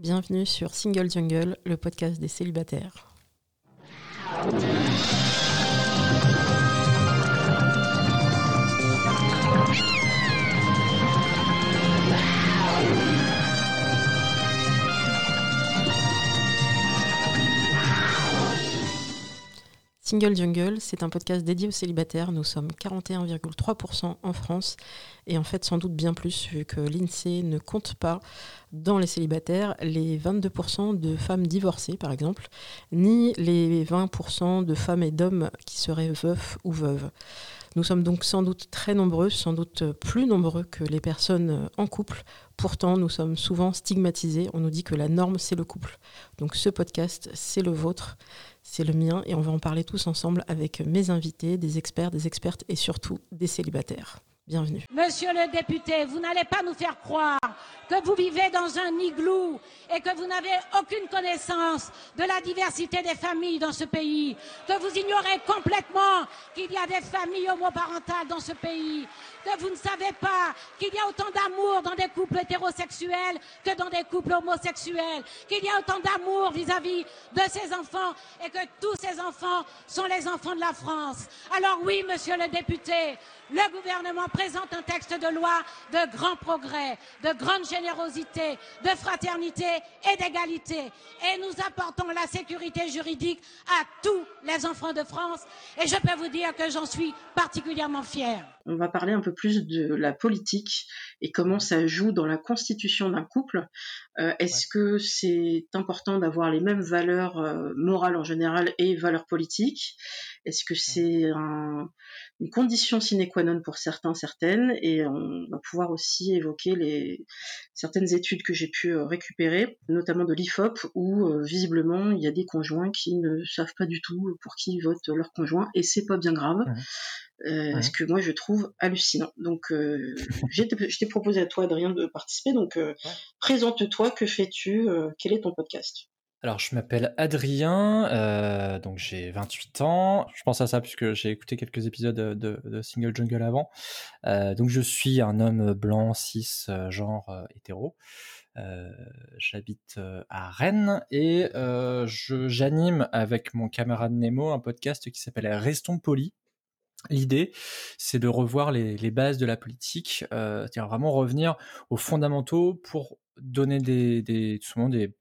Bienvenue sur Single Jungle, le podcast des célibataires. Single Jungle, c'est un podcast dédié aux célibataires. Nous sommes 41,3% en France et en fait sans doute bien plus vu que l'INSEE ne compte pas dans les célibataires les 22% de femmes divorcées par exemple, ni les 20% de femmes et d'hommes qui seraient veufs ou veuves. Nous sommes donc sans doute très nombreux, sans doute plus nombreux que les personnes en couple. Pourtant, nous sommes souvent stigmatisés. On nous dit que la norme, c'est le couple. Donc ce podcast, c'est le vôtre c'est le mien et on va en parler tous ensemble avec mes invités, des experts, des expertes et surtout des célibataires. Monsieur le député, vous n'allez pas nous faire croire que vous vivez dans un igloo et que vous n'avez aucune connaissance de la diversité des familles dans ce pays, que vous ignorez complètement qu'il y a des familles homoparentales dans ce pays, que vous ne savez pas qu'il y a autant d'amour dans des couples hétérosexuels que dans des couples homosexuels, qu'il y a autant d'amour vis-à-vis de ces enfants et que tous ces enfants sont les enfants de la France. Alors oui, monsieur le député, le gouvernement présente un texte de loi de grand progrès, de grande générosité, de fraternité et d'égalité. Et nous apportons la sécurité juridique à tous les enfants de France. Et je peux vous dire que j'en suis particulièrement fière. On va parler un peu plus de la politique et comment ça joue dans la constitution d'un couple. Euh, est-ce que c'est important d'avoir les mêmes valeurs euh, morales en général et valeurs politiques? Est-ce que c'est une condition sine qua non pour certains, certaines? Et on va pouvoir aussi évoquer les certaines études que j'ai pu euh, récupérer, notamment de l'IFOP, où visiblement il y a des conjoints qui ne savent pas du tout pour qui vote leur conjoint, et c'est pas bien grave. Euh, ce que moi je trouve hallucinant. Donc, euh, je t'ai proposé à toi, Adrien, de participer. Donc, euh, présente-toi, que fais-tu? Quel est ton podcast? Alors, je m'appelle Adrien, donc j'ai 28 ans. Je pense à ça puisque j'ai écouté quelques épisodes de, Single Jungle avant. donc, je suis un homme blanc, cis, genre hétéro. J'habite à Rennes et j'anime avec mon camarade Nemo un podcast qui s'appelle Restons polis. L'idée, c'est de revoir les, bases de la politique, euh, c'est-à-dire vraiment revenir aux fondamentaux pour donner des, des,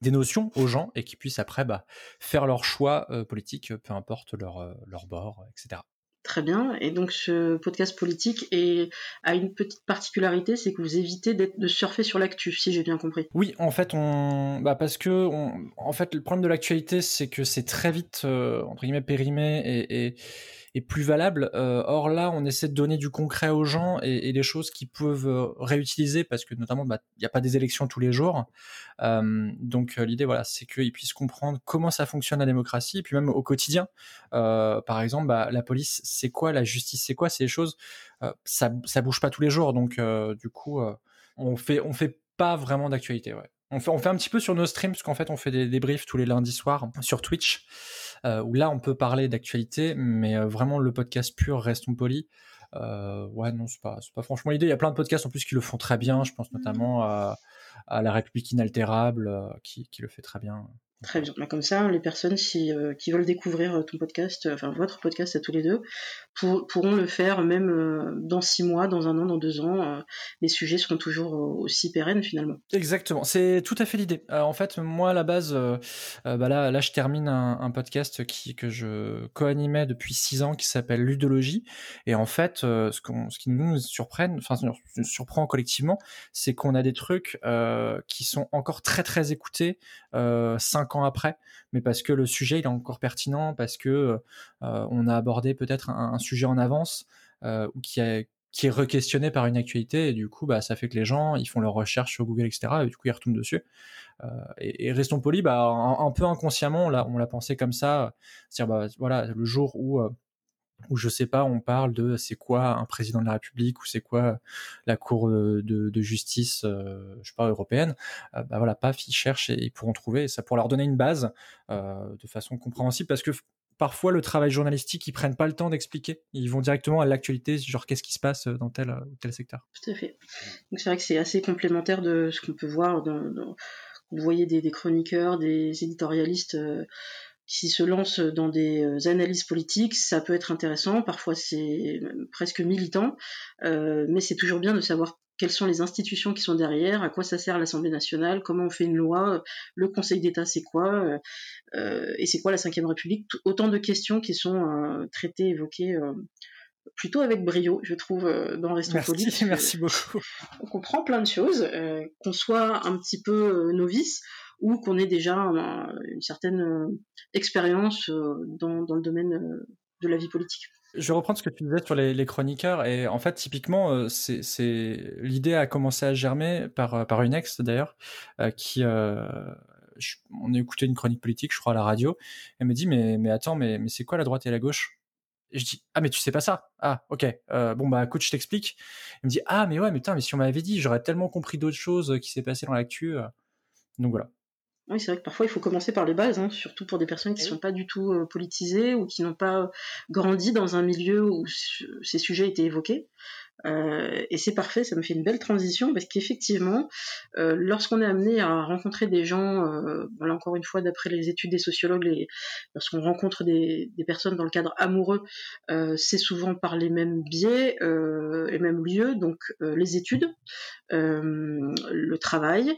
des, notions aux gens et qu'ils puissent après bah, faire leur choix euh, politique, peu importe leur, euh, leur bord, etc. Très bien. Et donc ce podcast politique est, a une petite particularité, c'est que vous évitez de surfer sur l'actu, si j'ai bien compris. Oui, en fait, on, bah parce que, en fait, le problème de l'actualité, c'est que c'est très vite entre guillemets périmé et, et plus valable. Euh, or là, on essaie de donner du concret aux gens et, des choses qu'ils peuvent euh, réutiliser parce que notamment, bah, il n'y a pas des élections tous les jours. Euh, donc l'idée, voilà, c'est qu'ils puissent comprendre comment ça fonctionne la démocratie et puis même au quotidien. par exemple, bah, la police, c'est quoi? La justice, c'est quoi? C'est des choses. ça, ça bouge pas tous les jours, donc du coup, on fait, on fait pas vraiment d'actualité. On fait, on fait un petit peu sur nos streams, parce qu'en fait, on fait des débriefs tous les lundis soirs sur Twitch, euh, où là, on peut parler d'actualité, mais euh, vraiment, le podcast pur, restons polis. Euh, ouais, non, c'est pas, pas franchement l'idée. Il y a plein de podcasts en plus qui le font très bien. Je pense notamment à, à La République Inaltérable, qui, qui le fait très bien. Très bien. Bah, comme ça, les personnes si, euh, qui veulent découvrir euh, ton podcast, euh, enfin votre podcast à tous les deux, pourront le faire même dans six mois, dans un an, dans deux ans. les sujets seront toujours aussi pérennes finalement. Exactement. C'est tout à fait l'idée. en fait, moi à la base, bah là, je termine un, podcast qui que je co-animais depuis six ans, qui s'appelle Ludologie. Et en fait, ce, ce qui nous surprenne, enfin surprend collectivement, c'est qu'on a des trucs qui sont encore très très écoutés ans après, mais parce que le sujet il est encore pertinent, parce que euh, on a abordé peut-être un, sujet en avance euh, ou qui est qui est re-questionné par une actualité et du coup bah ça fait que les gens ils font leurs recherches sur Google etc et du coup ils retombent dessus. Euh, et, restons polis bah un, peu inconsciemment on l'a on l'a pensé comme ça c'est à dire bah voilà le jour où où je sais pas, on parle de c'est quoi un président de la République ou c'est quoi la Cour de, de justice, euh, je sais pas européenne, euh, bah voilà, paf, ils cherchent et ils pourront trouver, ça pour leur donner une base euh, de façon compréhensible, parce que parfois le travail journalistique, ils prennent pas le temps d'expliquer, ils vont directement à l'actualité, genre qu'est-ce qui se passe dans tel ou tel secteur. Tout à fait. Donc c'est vrai que c'est assez complémentaire de ce qu'on peut voir vous voyez des, chroniqueurs, des éditorialistes qui se lancent dans des analyses politiques, ça peut être intéressant, parfois c'est presque militant, mais c'est toujours bien de savoir quelles sont les institutions qui sont derrière, à quoi ça sert l'Assemblée nationale, comment on fait une loi, le Conseil d'État c'est quoi, et c'est quoi la Ve République, autant de questions qui sont traitées, évoquées plutôt avec brio, je trouve, euh, dans Restons Merci, merci beaucoup. On comprend plein de choses, euh, qu'on soit un petit peu euh, novice ou qu'on ait déjà une certaine expérience dans, le domaine de la vie politique. Je vais reprendre ce que tu disais sur les, chroniqueurs et en fait typiquement l'idée a commencé à germer par une ex d'ailleurs qui on a écouté une chronique politique je crois à la radio. Elle me dit mais attends mais c'est quoi la droite et la gauche? Je dis ah mais tu sais pas ça? Ah ok. Euh, bon bah coach je t'explique. Il me dit ah mais ouais mais putain mais si on m'avait dit j'aurais tellement compris d'autres choses qui s'est passé dans l'actu euh. donc voilà oui c'est vrai que parfois il faut commencer par les bases hein, surtout pour des personnes qui ne eh sont pas du tout euh, politisées ou qui n'ont pas grandi dans un milieu où ces sujets étaient évoqués euh, et c'est parfait, ça me fait une belle transition parce qu'effectivement, euh, lorsqu'on est amené à rencontrer des gens, euh, voilà encore une fois d'après les études des sociologues, lorsqu'on rencontre des, des, personnes dans le cadre amoureux, euh, c'est souvent par les mêmes biais, les mêmes lieux, donc les études, le travail.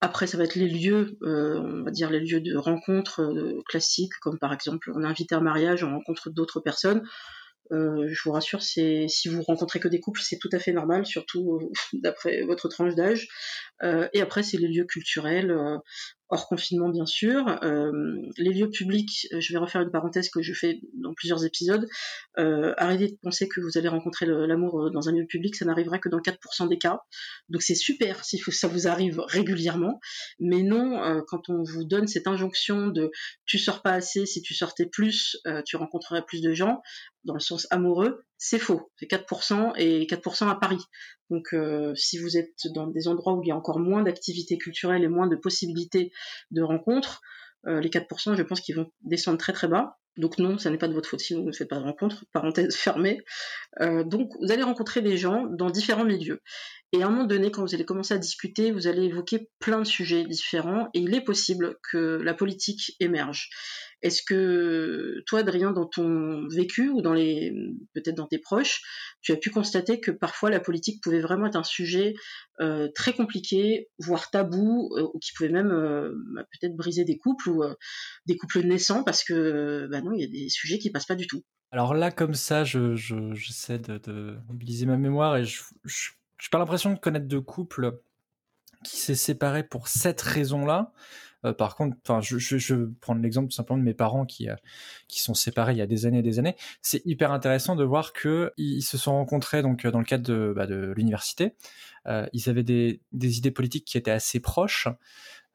Après, ça va être les lieux, on va dire les lieux de rencontre classiques, comme par exemple on est invité à un mariage, on rencontre d'autres personnes. Euh, je vous rassure, c'est si vous rencontrez que des couples, c'est tout à fait normal, surtout euh, d'après votre tranche d'âge. Euh, et après, c'est les lieux culturels, hors confinement bien sûr. Euh, les lieux publics, euh, je vais refaire une parenthèse que je fais dans plusieurs épisodes. Euh, arrêtez de penser que vous allez rencontrer l'amour euh, dans un lieu public, ça n'arrivera que dans 4% des cas. Donc c'est super si ça vous arrive régulièrement, mais non quand on vous donne cette injonction de tu sors pas assez, si tu sortais plus, tu rencontrerais plus de gens, dans le sens amoureux, c'est faux. C'est 4% et 4% à Paris. Donc euh, si vous êtes dans des endroits où il y a encore moins d'activités culturelles et moins de possibilités de rencontres, euh, les 4%, je pense qu'ils vont descendre très très bas. Donc non, ça n'est pas de votre faute si vous ne faites pas de rencontres, parenthèse fermée. Euh, donc vous allez rencontrer des gens dans différents milieux. Et à un moment donné, quand vous allez commencer à discuter, vous allez évoquer plein de sujets différents et il est possible que la politique émerge. Est-ce que toi, Adrien, dans ton vécu ou dans les peut-être dans tes proches, tu as pu constater que parfois la politique pouvait vraiment être un sujet euh, très compliqué, voire tabou, euh, ou qui pouvait même euh, bah, peut-être briser des couples ou des couples naissants parce que bah non, il y a des sujets qui passent pas du tout. Alors là, comme ça, je, j'essaie de, mobiliser ma mémoire et je, j'ai pas l'impression de connaître de couple qui s'est séparé pour cette raison-là. Euh, par contre, enfin, je, je, je prendre l'exemple tout simplement de mes parents qui euh, qui sont séparés il y a des années et des années. C'est hyper intéressant de voir que ils se sont rencontrés donc dans le cadre de, bah, l'université. Euh, ils avaient des, idées politiques qui étaient assez proches.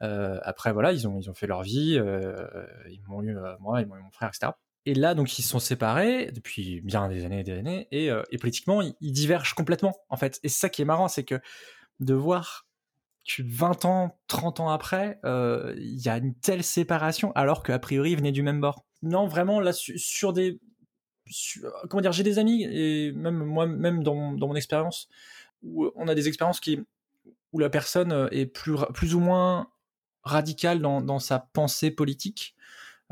Euh, après voilà, ils ont ils ont fait leur vie. ils m'ont eu moi, ils m'ont eu mon frère, etc. Et là, donc, ils sont séparés depuis bien des années et des années, et, et politiquement, ils, ils, divergent complètement, en fait. Et c'est ça qui est marrant, c'est que de voir 20 ans, 30 ans après, euh, il y a une telle séparation alors qu'a priori ils venaient du même bord. Non, vraiment là sur, des comment dire, j'ai des amis et même moi même dans, dans mon expérience où on a des expériences qui où la personne euh, est plus plus ou moins radicale dans, dans sa pensée politique,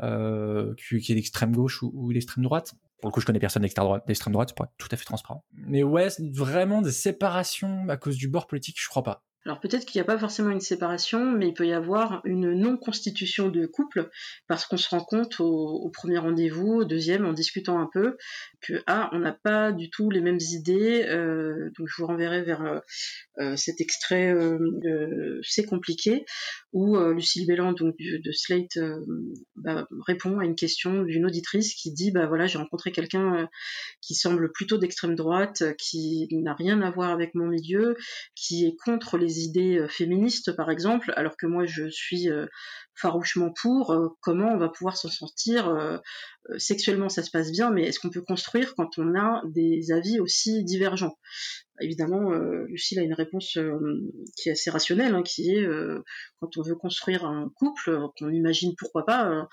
euh, qui, est d'extrême gauche ou, ou d'extrême droite. Pour le coup, je connais personne d'extrême droite, d'extrême droite, pour être tout à fait transparent. Mais ouais, vraiment des séparations à cause du bord politique, je crois pas. Alors peut-être qu'il n'y a pas forcément une séparation, mais il peut y avoir une non-constitution de couple parce qu'on se rend compte au, premier rendez-vous, au deuxième, en discutant un peu, que ah, on n'a pas du tout les mêmes idées. Euh, donc je vous renverrai vers euh, euh, cet extrait C'est compliqué où Lucille Bélan donc de Slate bah, répond à une question d'une auditrice qui dit bah voilà j'ai rencontré quelqu'un qui semble plutôt d'extrême droite, qui n'a rien à voir avec mon milieu, qui est contre les idées euh, féministes, par exemple, alors que moi je suis euh, farouchement pour, euh, comment on va pouvoir s'en sortir Sexuellement, ça se passe bien, mais est-ce qu'on peut construire quand on a des avis aussi divergents? Évidemment, Lucille a une réponse qui est assez rationnelle, hein, qui est quand on veut construire un couple, qu'on imagine pourquoi pas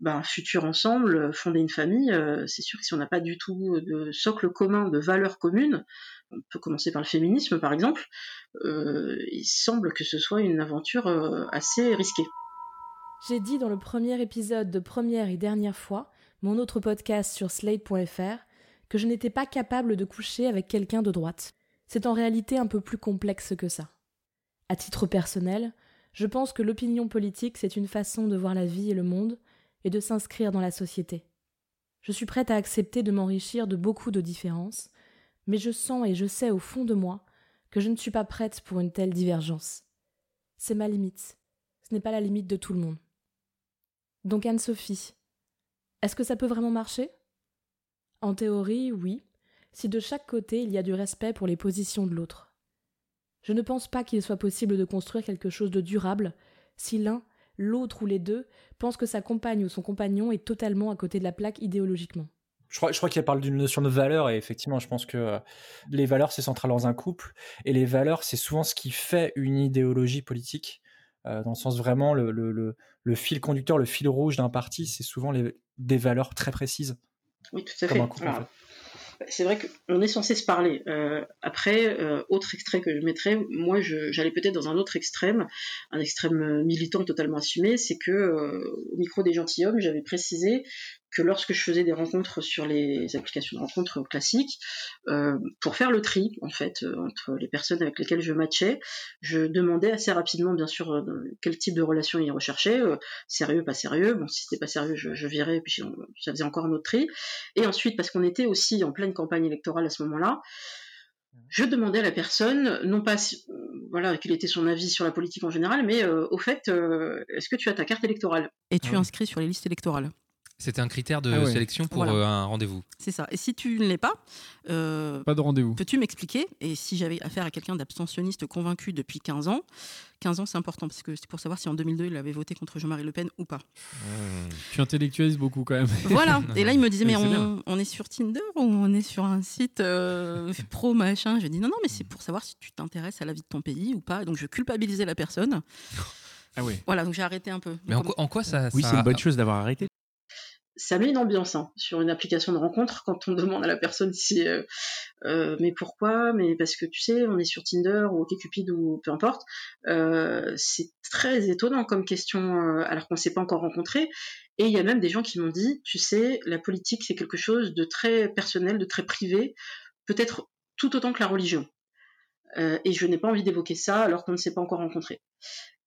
ben, futur ensemble, fonder une famille, c'est sûr que si on n'a pas du tout de socle commun, de valeurs communes, on peut commencer par le féminisme par exemple, il semble que ce soit une aventure assez risquée. J'ai dit dans le premier épisode de Première et Dernière fois, mon autre podcast sur slate.fr, que je n'étais pas capable de coucher avec quelqu'un de droite. C'est en réalité un peu plus complexe que ça. À titre personnel, je pense que l'opinion politique, c'est une façon de voir la vie et le monde de s'inscrire dans la société. Je suis prête à accepter de m'enrichir de beaucoup de différences, mais je sens et je sais au fond de moi que je ne suis pas prête pour une telle divergence. C'est ma limite. Ce n'est pas la limite de tout le monde. Donc Anne-Sophie, est-ce que ça peut vraiment marcher? En théorie, oui, si de chaque côté il y a du respect pour les positions de l'autre. Je ne pense pas qu'il soit possible de construire quelque chose de durable si l'un, l'autre ou les deux pensent que sa compagne ou son compagnon est totalement à côté de la plaque idéologiquement. Je crois, je crois qu'il parle d'une notion de valeur et effectivement, je pense que euh, les valeurs, c'est central dans un couple et les valeurs, c'est souvent ce qui fait une idéologie politique. Euh, dans le sens vraiment le, le, le, fil conducteur, le fil rouge d'un parti, c'est souvent les, des valeurs très précises. Oui, tout à fait. C'est vrai qu'on est censé se parler. Euh, après, euh, autre extrait que je mettrais, moi j'allais peut-être dans un autre extrême, un extrême militant totalement assumé, c'est que au micro des gentilshommes, j'avais précisé que lorsque je faisais des rencontres sur les applications de rencontres classiques, euh, pour faire le tri en fait euh, entre les personnes avec lesquelles je matchais, je demandais assez rapidement bien sûr euh, quel type de relation ils recherchaient, sérieux, pas sérieux. Bon, si c'était pas sérieux, je, je virais, puis ça faisait encore un autre tri. Et ensuite, parce qu'on était aussi en pleine campagne électorale à ce moment-là, je demandais à la personne, non pas voilà quel était son avis sur la politique en général, mais au fait, est-ce que tu as ta carte électorale? Et tu es ah inscrit sur les listes électorales c'était un critère de ah sélection pour euh, un rendez-vous. C'est ça. Et si tu ne l'es pas, euh, pas de rendez-vous. Peux-tu m'expliquer Et si j'avais affaire à quelqu'un d'abstentionniste convaincu depuis 15 ans, 15 ans c'est important parce que c'est pour savoir si en 2002 il avait voté contre Jean-Marie Le Pen ou pas. Mmh. Tu intellectualises beaucoup quand même. Voilà. Et là il me disait mais, on, est sur Tinder ou on est sur un site euh, pro machin? Je dis non non mais c'est pour savoir si tu t'intéresses à la vie de ton pays ou pas. Donc je culpabilisais la personne. Ah oui. Voilà, donc j'ai arrêté un peu. Mais en, en quoi ça. Oui, c'est une bonne chose d'avoir arrêté ça met une ambiance hein, sur une application de rencontre quand on demande à la personne si euh, euh, mais pourquoi mais parce que tu sais on est sur Tinder ou OkCupid ou peu importe euh, c'est très étonnant comme question alors qu'on ne s'est pas encore rencontré et il y a même des gens qui m'ont dit tu sais la politique c'est quelque chose de très personnel de très privé peut-être tout autant que la religion. Et je n'ai pas envie d'évoquer ça alors qu'on ne s'est pas encore rencontré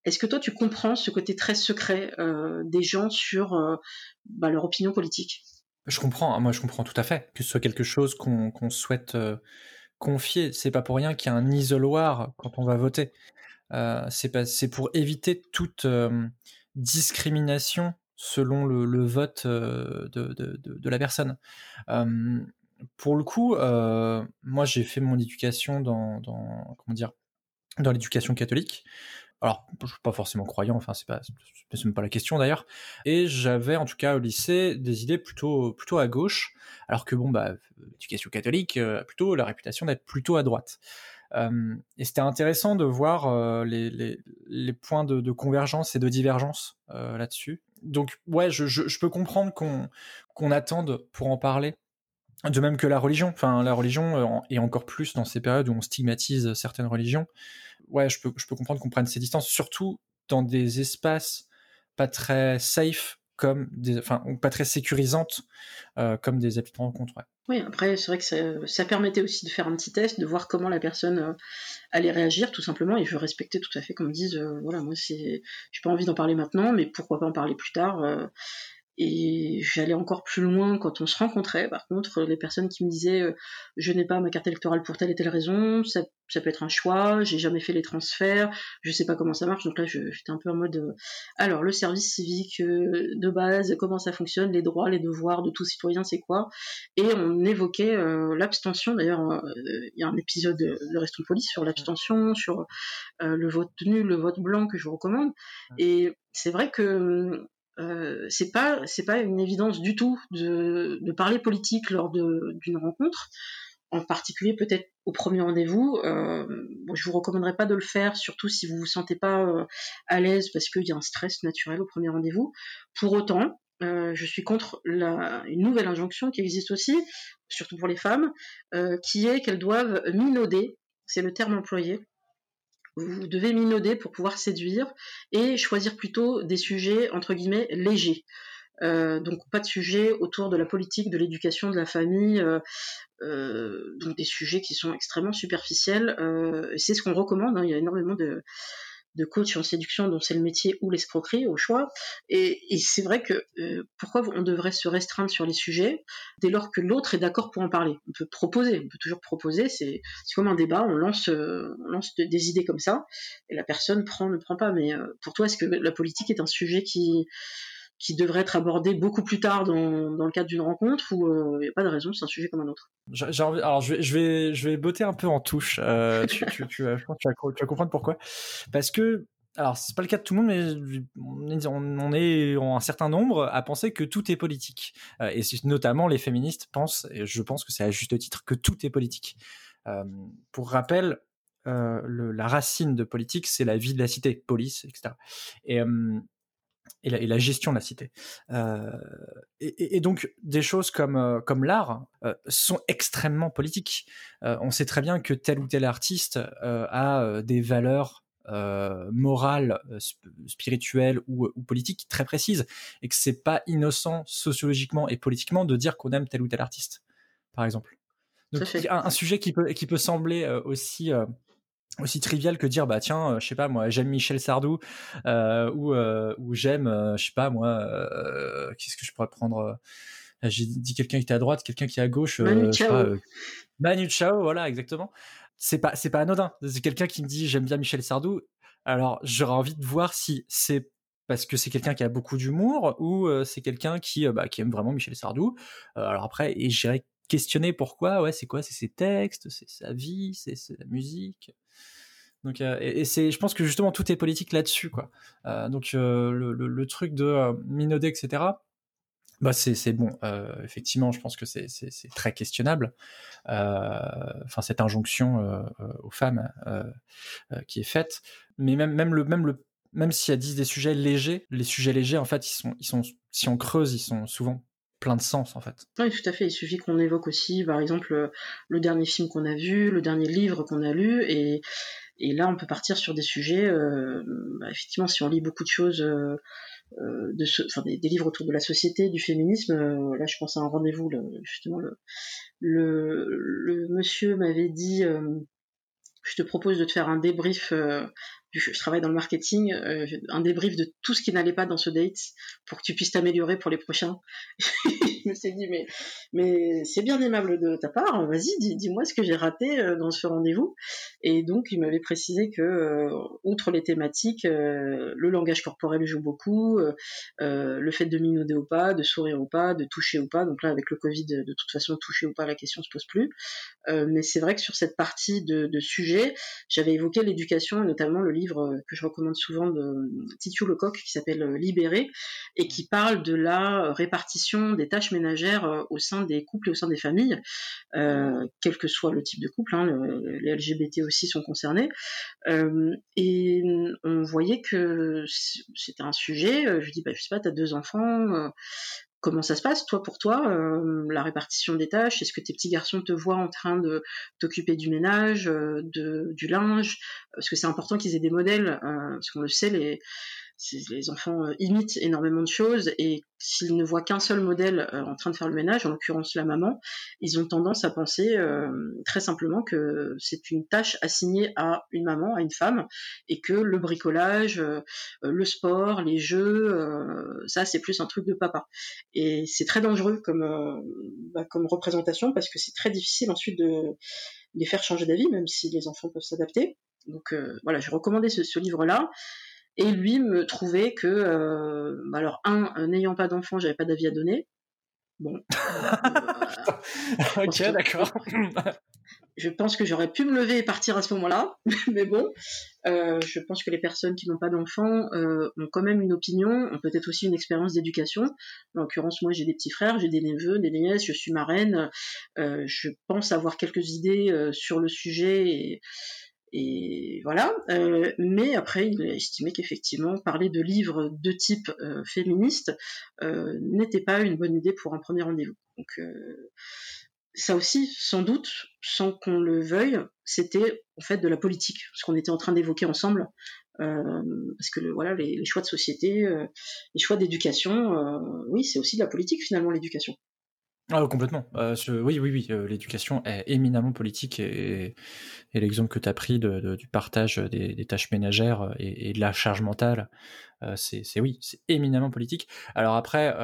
est-ce que toi, tu comprends ce côté très secret euh, des gens sur euh, bah, leur opinion politique? Je comprends, hein, moi je comprends tout à fait que ce soit quelque chose qu'on souhaite euh, confier. C'est pas pour rien qu'il y a un isoloir quand on va voter. C'est pour éviter toute discrimination selon le, vote de, la personne. pour le coup, moi j'ai fait mon éducation dans, dans l'éducation catholique alors je suis pas forcément croyant, enfin c'est pas c'est même pas la question d'ailleurs. Et j'avais en tout cas au lycée des idées plutôt plutôt à gauche, alors que bon bah l'éducation catholique a euh, plutôt la réputation d'être plutôt à droite. Et c'était intéressant de voir euh, les, points de, convergence et de divergence euh, là-dessus. Donc ouais, je peux comprendre qu'on qu'on attende pour en parler. De même que la religion, enfin la religion et encore plus dans ces périodes où on stigmatise certaines religions ouais, je peux, je peux comprendre qu'on prenne ces distances, surtout dans des espaces pas très safe comme des, enfin, pas très sécurisantes euh, comme des applis de rencontre. Oui, après, c'est vrai que ça, ça, permettait aussi de faire un petit test, de voir comment la personne euh, allait réagir, tout simplement. Et je respectais tout à fait qu'on me dise, euh, voilà, moi, c'est, j'ai pas envie d'en parler maintenant, mais pourquoi pas en parler plus tard. Et j'allais encore plus loin quand on se rencontrait. Par contre, les personnes qui me disaient euh, je n'ai pas ma carte électorale pour telle et telle raison, ça, ça peut être un choix, j'ai jamais fait les transferts, je sais pas comment ça marche. Donc là, j'étais un peu en mode euh, alors le service civique euh, de base, comment ça fonctionne, les droits, les devoirs de tout citoyen, c'est quoi? Et on évoquait l'abstention. D'ailleurs, il y a un épisode de Restons Police sur l'abstention, sur le vote nul, le vote blanc que je vous recommande. Et c'est vrai que euh, c'est pas c'est pas une évidence du tout de, parler politique lors d'une rencontre en particulier peut-être au premier rendez-vous. Euh, bon, je vous recommanderais pas de le faire, surtout si vous vous sentez pas euh, à l'aise parce qu'il y a un stress naturel au premier rendez-vous. Pour autant, je suis contre une nouvelle injonction qui existe aussi, surtout pour les femmes, qui est qu'elles doivent minauder, c'est le terme employé, vous devez minauder pour pouvoir séduire et choisir plutôt des sujets entre guillemets légers. Euh, donc pas de sujets autour de la politique, de l'éducation, de la famille, euh, euh, donc des sujets qui sont extrêmement superficiels. c'est ce qu'on recommande. Hein. il y a énormément de, de coach en séduction dont c'est le métier ou l'escroquerie au choix. Et, c'est vrai que euh, pourquoi on devrait se restreindre sur les sujets dès lors que l'autre est d'accord pour en parler? On peut proposer, on peut toujours proposer, c'est comme un débat, on lance, euh, on lance des idées comme ça, et la personne prend, ne prend pas. Mais euh, pour toi, est-ce que la politique est un sujet qui qui devrait être abordé beaucoup plus tard dans, dans le cadre d'une rencontre ou il euh, n'y a pas de raison, c'est un sujet comme un autre? J'ai envie, alors je vais, je vais, je vais botter un peu en touche. Euh, tu, tu, tu, vas, tu, vas, comprendre pourquoi. Parce que, alors c'est pas le cas de tout le monde, mais on est, on est en un certain nombre à penser que tout est politique. Euh, et notamment les féministes pensent, et je pense que c'est à juste titre, que tout est politique. Euh, pour rappel, euh, le, la racine de politique, c'est la vie de la cité, police, etc. Et et la, et la, gestion de la cité. Euh, et, et, donc des choses comme euh, comme l'art euh, sont extrêmement politiques. Euh, on sait très bien que tel ou tel artiste a des valeurs morales, spirituelles ou, ou, politiques très précises, et que c'est pas innocent sociologiquement et politiquement de dire qu'on aime tel ou tel artiste, par exemple. Donc un, un, sujet qui peut qui peut sembler aussi aussi trivial que dire bah tiens euh, je sais pas moi j'aime Michel Sardou euh, ou euh, ou j'aime euh, je sais pas moi qu'est-ce que je pourrais prendre j'ai dit quelqu'un qui était à droite quelqu'un qui est à gauche Manu Chao. Manu Chao voilà exactement. C'est pas c'est pas anodin. C'est quelqu'un qui me dit j'aime bien Michel Sardou. Alors j'aurais envie de voir si c'est parce que c'est quelqu'un qui a beaucoup d'humour ou c'est quelqu'un qui bah, qui aime vraiment Michel Sardou. Alors après et j'irais questionner pourquoi ouais c'est quoi? C'est ses textes? C'est sa vie? C'est la musique? Donc, euh, et, c'est, je pense que justement tout est politique là-dessus, quoi. Euh, donc euh, le, le, truc de minauder, etc. Bah c'est, bon. Effectivement, je pense que c'est très questionnable. Enfin, cette injonction aux femmes qui est faite, mais même, même le, même le, même s'il y a 10 des sujets légers, les sujets légers, en fait, ils sont, ils sont, si on creuse, ils sont souvent plein de sens en fait. Oui, tout à fait. Il suffit qu'on évoque aussi, par exemple, le dernier film qu'on a vu, le dernier livre qu'on a lu, et, et là, on peut partir sur des sujets. Euh, bah, effectivement, si on lit beaucoup de choses, euh, euh de ce, enfin, des, livres autour de la société, du féminisme, euh, là, je pense à un rendez-vous. Justement, le, le, le monsieur m'avait dit je te propose de te faire un débrief. Je, travaille dans le marketing, euh, un débrief de tout ce qui n'allait pas dans ce date pour que tu puisses t'améliorer pour les prochains. je me suis dit mais mais c'est bien aimable de ta part. Vas-y, dis-moi ce que j'ai raté euh, dans ce rendez-vous. Et donc il m'avait précisé que euh, outre les thématiques, le langage corporel joue beaucoup, le fait de minauder ou pas, de sourire ou pas, de toucher ou pas. Donc là avec le Covid, de toute façon toucher ou pas, la question se pose plus. mais c'est vrai que sur cette partie de, de sujet, j'avais évoqué l'éducation et notamment le livre que je recommande souvent de Titu Lecoq qui s'appelle Libéré et qui parle de la répartition des tâches ménagères euh, au sein des couples et au sein des familles, euh, quel que soit le type de couple. Hein, les LGBT aussi sont concernés. Euh, et on voyait que c'était un sujet. Je dis, bah, je sais pas, t'as deux enfants comment ça se passe toi pour toi la répartition des tâches? Est-ce que tes petits garçons te voient en train de t'occuper du ménage de, du linge? Parce que c'est important qu'ils aient des modèles parce qu'on le sait les les enfants euh, imitent énormément de choses et s'ils ne voient qu'un seul modèle euh, en train de faire le ménage, en l'occurrence la maman, ils ont tendance à penser euh, très simplement que c'est une tâche assignée à une maman, à une femme, et que le bricolage, le sport, les jeux, ça c'est plus un truc de papa. Et c'est très dangereux comme, bah, comme représentation parce que c'est très difficile ensuite de les faire changer d'avis, même si les enfants peuvent s'adapter. Donc voilà, j'ai recommandé ce livre-là et lui me trouvait que, euh, alors un, euh, n'ayant pas d'enfant, j'avais pas d'avis à donner. Bon. ok, d'accord. je pense que j'aurais pu me lever et partir à ce moment-là, mais bon, euh, je pense que les personnes qui n'ont pas d'enfants euh, ont quand même une opinion, ont peut-être aussi une expérience d'éducation. En l'occurrence, moi j'ai des petits frères, j'ai des neveux, des nièces, je suis marraine, euh, je pense avoir quelques idées euh, sur le sujet et, Et voilà. Euh, mais après, il a estimé qu'effectivement, parler de livres de type euh, féministe euh, n'était pas une bonne idée pour un premier rendez-vous. Donc ça aussi, sans doute, sans qu'on le veuille, c'était en fait de la politique, ce qu'on était en train d'évoquer ensemble, parce que le, voilà, les, les, choix de société, les choix d'éducation, oui, c'est aussi de la politique finalement l'éducation. Ah, complètement. Euh, oui, oui, oui. Euh, l'éducation est éminemment politique et, l'exemple que tu as pris du partage des, tâches ménagères et, de la charge mentale, euh, c'est oui, c'est éminemment politique. Alors après,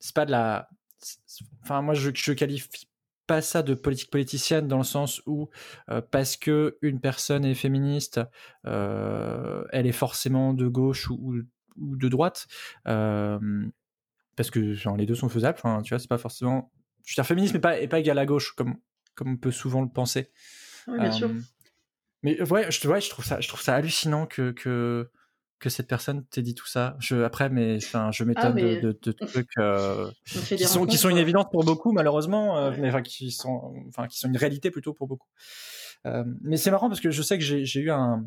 c'est pas de la. Enfin, moi, je, je qualifie pas ça de politique politicienne dans le sens où parce que une personne est féministe, elle est forcément de gauche ou, de droite. parce que les deux sont faisables. Enfin, tu vois, c'est pas forcément je veux dire féministe mais pas, et pas égal à gauche comme, comme on peut souvent le penser. Oui, bien euh, sûr. Mais ouais, je, ouais, je trouve ça, je trouve ça hallucinant que, que, que cette personne t'ait dit tout ça. Je, après, mais enfin, je m'étonne ah, mais... de, de, de, trucs euh, qui sont qui sont une évidence pour beaucoup, malheureusement, euh, mais enfin, qui sont, enfin, qui sont une réalité plutôt pour beaucoup. Euh, mais c'est marrant parce que je sais que j'ai eu un,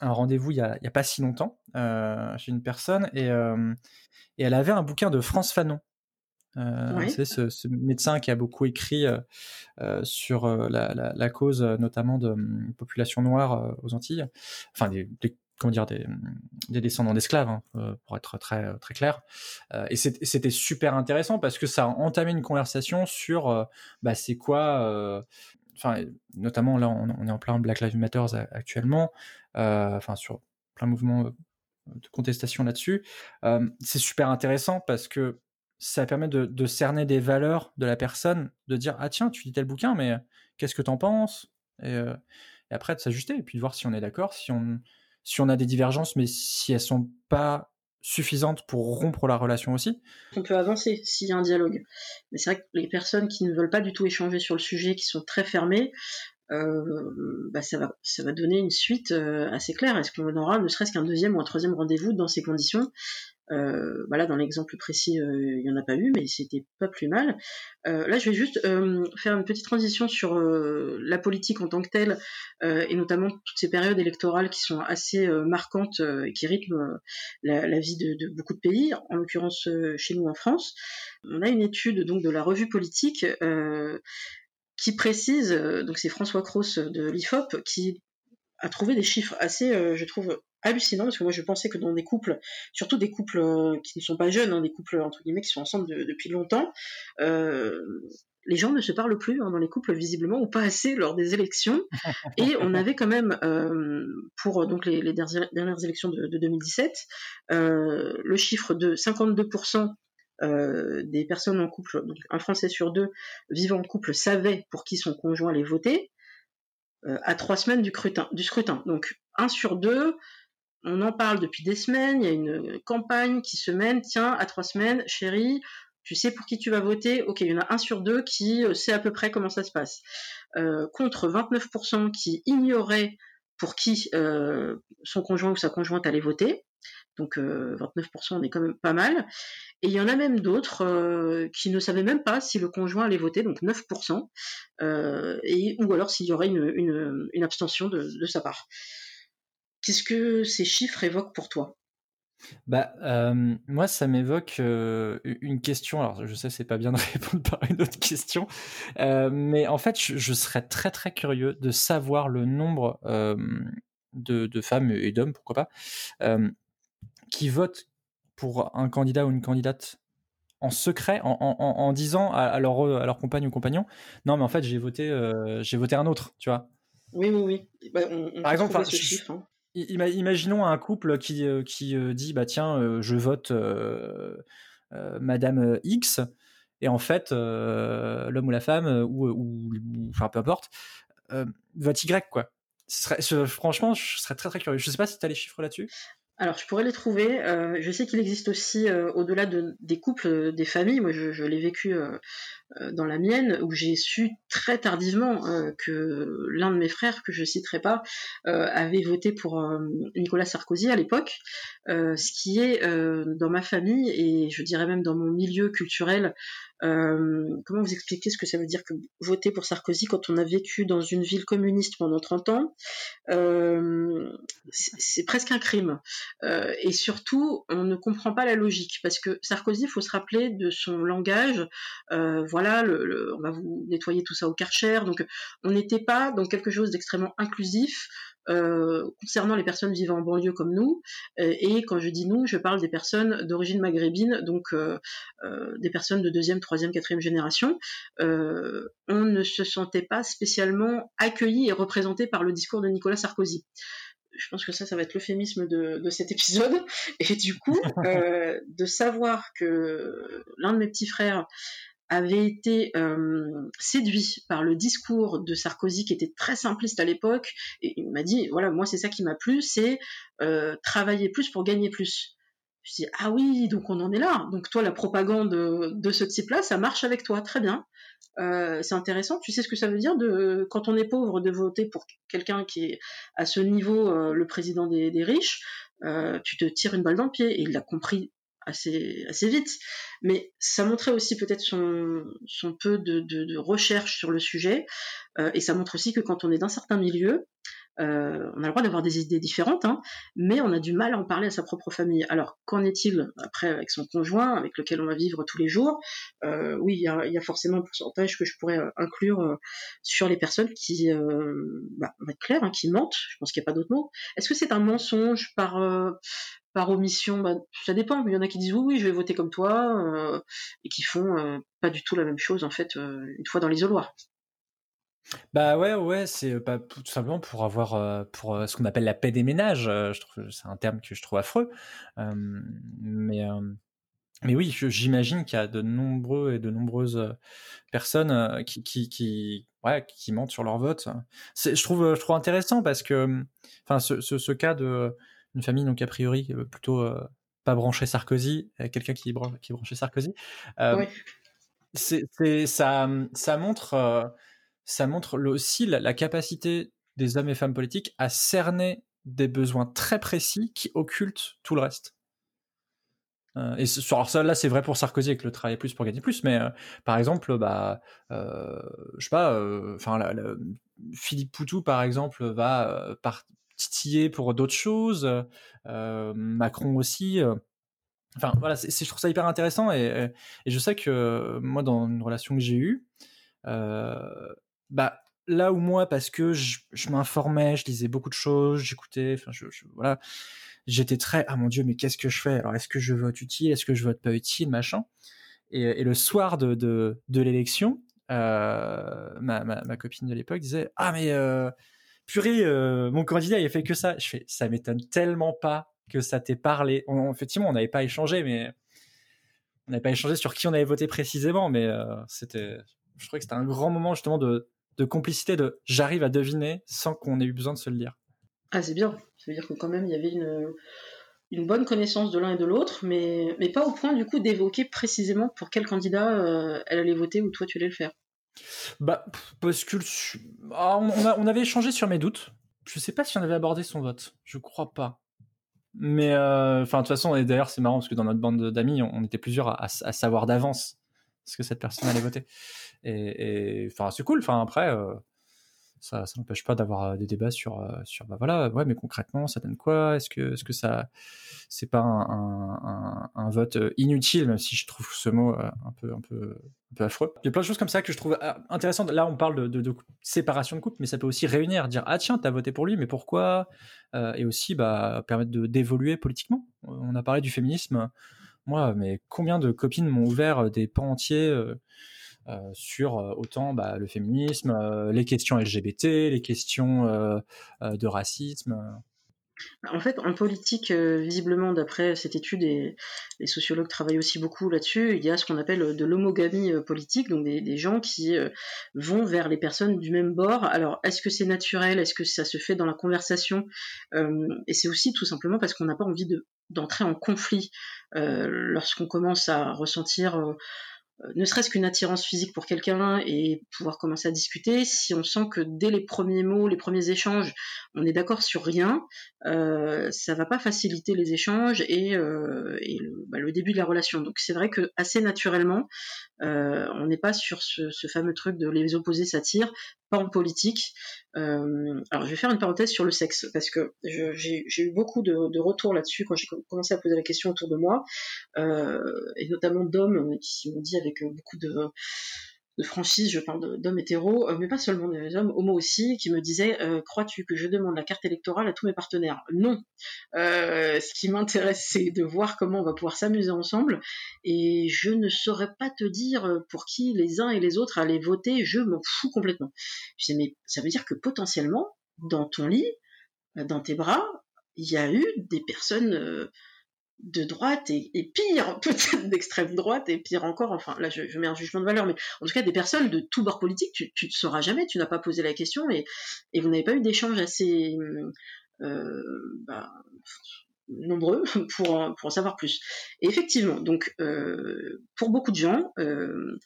un rendez-vous il y a, pas si longtemps euh, chez une personne et, et elle avait un bouquin de France Fanon. Euh. C'est ce, ce, médecin qui a beaucoup écrit euh, euh sur la, la, la, cause, notamment de um, population noire aux Antilles, enfin des, des comment dire des, des descendants d'esclaves, hein, pour être très très clair. et c'était super intéressant parce que ça a entamé une conversation sur bah, c'est quoi enfin, notamment là, on, on, est en plein Black Lives Matter actuellement, enfin sur plein mouvement de contestation là-dessus. C'est super intéressant parce que ça permet de, cerner des valeurs de la personne, de dire ah tiens tu lis tel bouquin mais qu'est-ce que t'en penses? Et, euh, et, après de s'ajuster et puis de voir si on est d'accord, si on si on a des divergences mais si elles sont pas suffisantes pour rompre la relation aussi. On peut avancer s'il y a un dialogue. Mais c'est vrai que les personnes qui ne veulent pas du tout échanger sur le sujet, qui sont très fermées, euh, bah ça, va, ça va donner une suite euh, assez claire. Est-ce qu'on aura ne serait-ce qu'un deuxième ou un troisième rendez-vous dans ces conditions? Euh, voilà, dans l'exemple précis, euh, il n'y en a pas eu, mais c'était pas plus mal. Euh, là, je vais juste euh, faire une petite transition sur euh, la politique en tant que telle, et notamment toutes ces périodes électorales qui sont assez marquantes et qui rythment la, la, vie de, de, beaucoup de pays, en l'occurrence chez nous en France. On a une étude donc de la revue politique qui précise, donc c'est François Cross de l'IFOP qui a trouvé des chiffres assez, je trouve, hallucinant parce que moi je pensais que dans des couples, surtout des couples euh, qui ne sont pas jeunes, hein, des couples entre guillemets qui sont ensemble de, depuis longtemps, euh, les gens ne se parlent plus hein, dans les couples visiblement ou pas assez lors des élections. Et on avait quand même euh, pour donc les, les, dernières élections de, de 2017 euh, le chiffre de 52% euh, des personnes en couple, donc un Français sur deux vivant en couple savait pour qui son conjoint allait voter. Euh, à trois semaines du scrutin. Donc un sur deux, on en parle depuis des semaines, il y a une campagne qui se mène, tiens, à trois semaines, chérie, tu sais pour qui tu vas voter, ok, il y en a un sur deux qui euh, sait à peu près comment ça se passe. Contre 29% qui ignoraient pour qui son conjoint ou sa conjointe allait voter. Donc euh, 29% on est quand même pas mal. Et il y en a même d'autres euh, qui ne savaient même pas si le conjoint allait voter, donc 9%, euh, et, ou alors s'il y aurait une, une, abstention de, de sa part. Qu'est-ce que ces chiffres évoquent pour toi? Bah, euh, moi, ça m'évoque euh, une question. Alors, je sais, c'est pas bien de répondre par une autre question, euh, mais en fait, je, serais très très curieux de savoir le nombre euh, de, femmes et d'hommes, pourquoi pas, euh, qui votent pour un candidat ou une candidate en secret, en, en, en disant à, à, leur, à leur compagne ou compagnon, non, mais en fait, j'ai voté, j'ai voté un autre, tu vois. Oui, oui, oui. Bah, on, on par exemple, ce chiffre, hein imaginons un couple qui, euh, qui euh, dit bah tiens euh, je vote Madame X et en fait l'homme ou la femme ou, ou, enfin peu importe vote Y quoi. Ce serait, je, franchement je serais très très curieux. Je sais pas si tu as les chiffres là-dessus. Alors, je pourrais les trouver. Euh, je sais qu'il existe aussi, euh, au-delà de, des couples, euh, des familles. Moi, je, l'ai vécu dans la mienne, où j'ai su très tardivement que l'un de mes frères, que je citerai pas, avait voté pour Nicolas Sarkozy à l'époque. ce qui est, dans ma famille, et je dirais même dans mon milieu culturel, comment vous expliquer ce que ça veut dire que voter pour Sarkozy quand on a vécu dans une ville communiste pendant 30 ans C'est presque un crime. et surtout, on ne comprend pas la logique parce que Sarkozy, il faut se rappeler de son langage. voilà, on va vous nettoyer tout ça au Karcher. Donc, on n'était pas dans quelque chose d'extrêmement inclusif. Euh, concernant les personnes vivant en banlieue comme nous. Euh, et quand je dis nous, je parle des personnes d'origine maghrébine, donc euh, des personnes de deuxième, troisième, quatrième génération. on ne se sentait pas spécialement accueillis et représentés par le discours de Nicolas Sarkozy je pense que ça, ça va être l'euphémisme de, de, cet épisode. Et du coup, de savoir que l'un de mes petits frères avait été euh, séduit par le discours de Sarkozy qui était très simpliste à l'époque et il m'a dit voilà moi c'est ça qui m'a plu c'est euh, travailler plus pour gagner plus. Je dis ah oui donc on en est là. Donc toi la propagande de, ce type là ça marche avec toi. Très bien. Euh, c'est intéressant. Tu sais ce que ça veut dire de quand on est pauvre de voter pour quelqu'un qui est à ce niveau le président des riches tu te tires une balle dans le pied. Et il l'a compris assez, vite. Mais ça montrait aussi peut-être son, peu de, recherche sur le sujet. Euh, et ça montre aussi que quand on est d'un certain milieu, euh, on a le droit d'avoir des idées différentes, hein, mais on a du mal à en parler à sa propre famille. Alors, qu'en est-il après avec son conjoint, avec lequel on va vivre tous les jours? Euh, Oui, il y a, y a, forcément un pourcentage que je pourrais inclure sur les personnes qui, bah, on va être clair, hein, qui mentent. Je pense qu'il n'y a pas d'autre mot. Est-ce que c'est un mensonge par par omission, bah, ça dépend. Il y en a qui disent oui, oui, je vais voter comme toi, euh, et qui font euh, pas du tout la même chose en fait euh, une fois dans l'isoloir. Bah ouais, ouais, c'est tout simplement pour avoir pour ce qu'on appelle la paix des ménages. je trouve c'est un terme que je trouve affreux, mais mais oui, j'imagine qu'il y a de nombreux et de nombreuses personnes qui, qui, mentent sur leur vote. Je trouve, je trouve intéressant parce que, enfin, ce cas de une famille donc a priori euh, plutôt euh, pas branché Sarkozy, quelqu'un qui, qui est branché Sarkozy. Euh, c'est, ça, ça montre, ça montre aussi la, capacité des hommes et femmes politiques à cerner des besoins très précis qui occultent tout le reste. et alors ça, là, c'est vrai pour Sarkozy avec le travail plus pour gagner plus, mais par exemple, bah, je sais pas, enfin, Philippe Poutou, par exemple, va par, titillé pour d'autres choses. Euh, Macron aussi. Euh. Enfin voilà, je trouve ça hyper intéressant et, je sais que moi dans une relation que j'ai eue, euh, bah là où moi parce que je, m'informais, je lisais beaucoup de choses, j'écoutais, enfin je, voilà, j'étais très ah mon dieu mais qu'est-ce que je fais? Alors est-ce que je vote utile, est-ce que je vote pas utile, machin. Et, le soir de de, l'élection, ma, ma, copine de l'époque disait ah mais purée, euh, mon candidat, il a fait que ça. Je fais, ça m'étonne tellement pas que ça t'ait parlé. effectivement, on n'avait pas échangé, mais on n'avait pas échangé sur qui on avait voté précisément, mais euh, c'était, je trouvais que c'était un grand moment justement de, complicité, de j'arrive à deviner sans qu'on ait eu besoin de se le dire. Ah, c'est bien. Ça veut dire que quand même, il y avait une, bonne connaissance de l'un et de l'autre, mais, mais pas au point du coup d'évoquer précisément pour quel candidat euh, elle allait voter ou toi tu allais le faire. Bah, parce que ah, on, avait échangé sur mes doutes. Je sais pas si on avait abordé son vote. Je crois pas. Mais euh, enfin, de toute façon, et d'ailleurs, c'est marrant parce que dans notre bande d'amis, on, était plusieurs à, savoir d'avance ce que cette personne allait voter. Et enfin, c'est cool. Enfin, après, euh, ça, n'empêche pas d'avoir euh, des débats sur, euh, sur bah voilà, ouais, mais concrètement, ça donne quoi? Est-ce que, est-ce que ça, c'est pas un, un, vote euh, inutile, même si je trouve ce mot un peu, un peu, un peu affreux? Il y a plein de choses comme ça que je trouve intéressantes. Là, on parle de, séparation de couple, mais ça peut aussi réunir, dire ah tiens, t'as voté pour lui, mais pourquoi? Et aussi, bah, permettre de d'évoluer politiquement. On a parlé du féminisme. Moi, mais combien de copines m'ont ouvert des pans entiers sur euh, autant bah, le féminisme, euh, les questions LGBT, les questions de racisme. En fait, en politique, visiblement, d'après cette étude, et les sociologues travaillent aussi beaucoup là-dessus, il y a ce qu'on appelle de l'homogamie politique, donc des, gens qui vont vers les personnes du même bord. Alors, est-ce que c'est naturel? Est-ce que ça se fait dans la conversation? Et c'est aussi tout simplement parce qu'on n'a pas envie d'entrer en conflit lorsqu'on commence à ressentir euh, ne serait-ce qu'une attirance physique pour quelqu'un et pouvoir commencer à discuter, si on sent que dès les premiers mots, les premiers échanges, on est d'accord sur rien, euh, ça va pas faciliter les échanges et, euh, bah, le, début de la relation. Donc c'est vrai que assez naturellement, on n'est pas sur ce, ce, fameux truc de les opposés s'attirent, pas en politique. alors je vais faire une parenthèse sur le sexe parce que j'ai eu beaucoup de, de retours là-dessus quand j'ai commencé à poser la question autour de moi, et notamment d'hommes qui m'ont dit avec beaucoup de de franchise, je parle d'hommes hétéros, euh, mais pas seulement des hommes, homo aussi, qui me disaient euh, Crois-tu que je demande la carte électorale à tous mes partenaires? Non. Euh, ce qui m'intéresse, c'est de voir comment on va pouvoir s'amuser ensemble, et je ne saurais pas te dire pour qui les uns et les autres allaient voter, je m'en fous complètement. Je disais Mais ça veut dire que potentiellement, dans ton lit, dans tes bras, il y a eu des personnes de droite et, pire, peut-être d'extrême droite et pire encore, enfin là je, mets un jugement de valeur, mais en tout cas des personnes de tout bord politique, tu, ne sauras jamais, tu n'as pas posé la question et, vous n'avez pas eu d'échanges assez euh, bah, nombreux pour en, savoir plus. Effectivement, donc euh, pour beaucoup de gens, euh,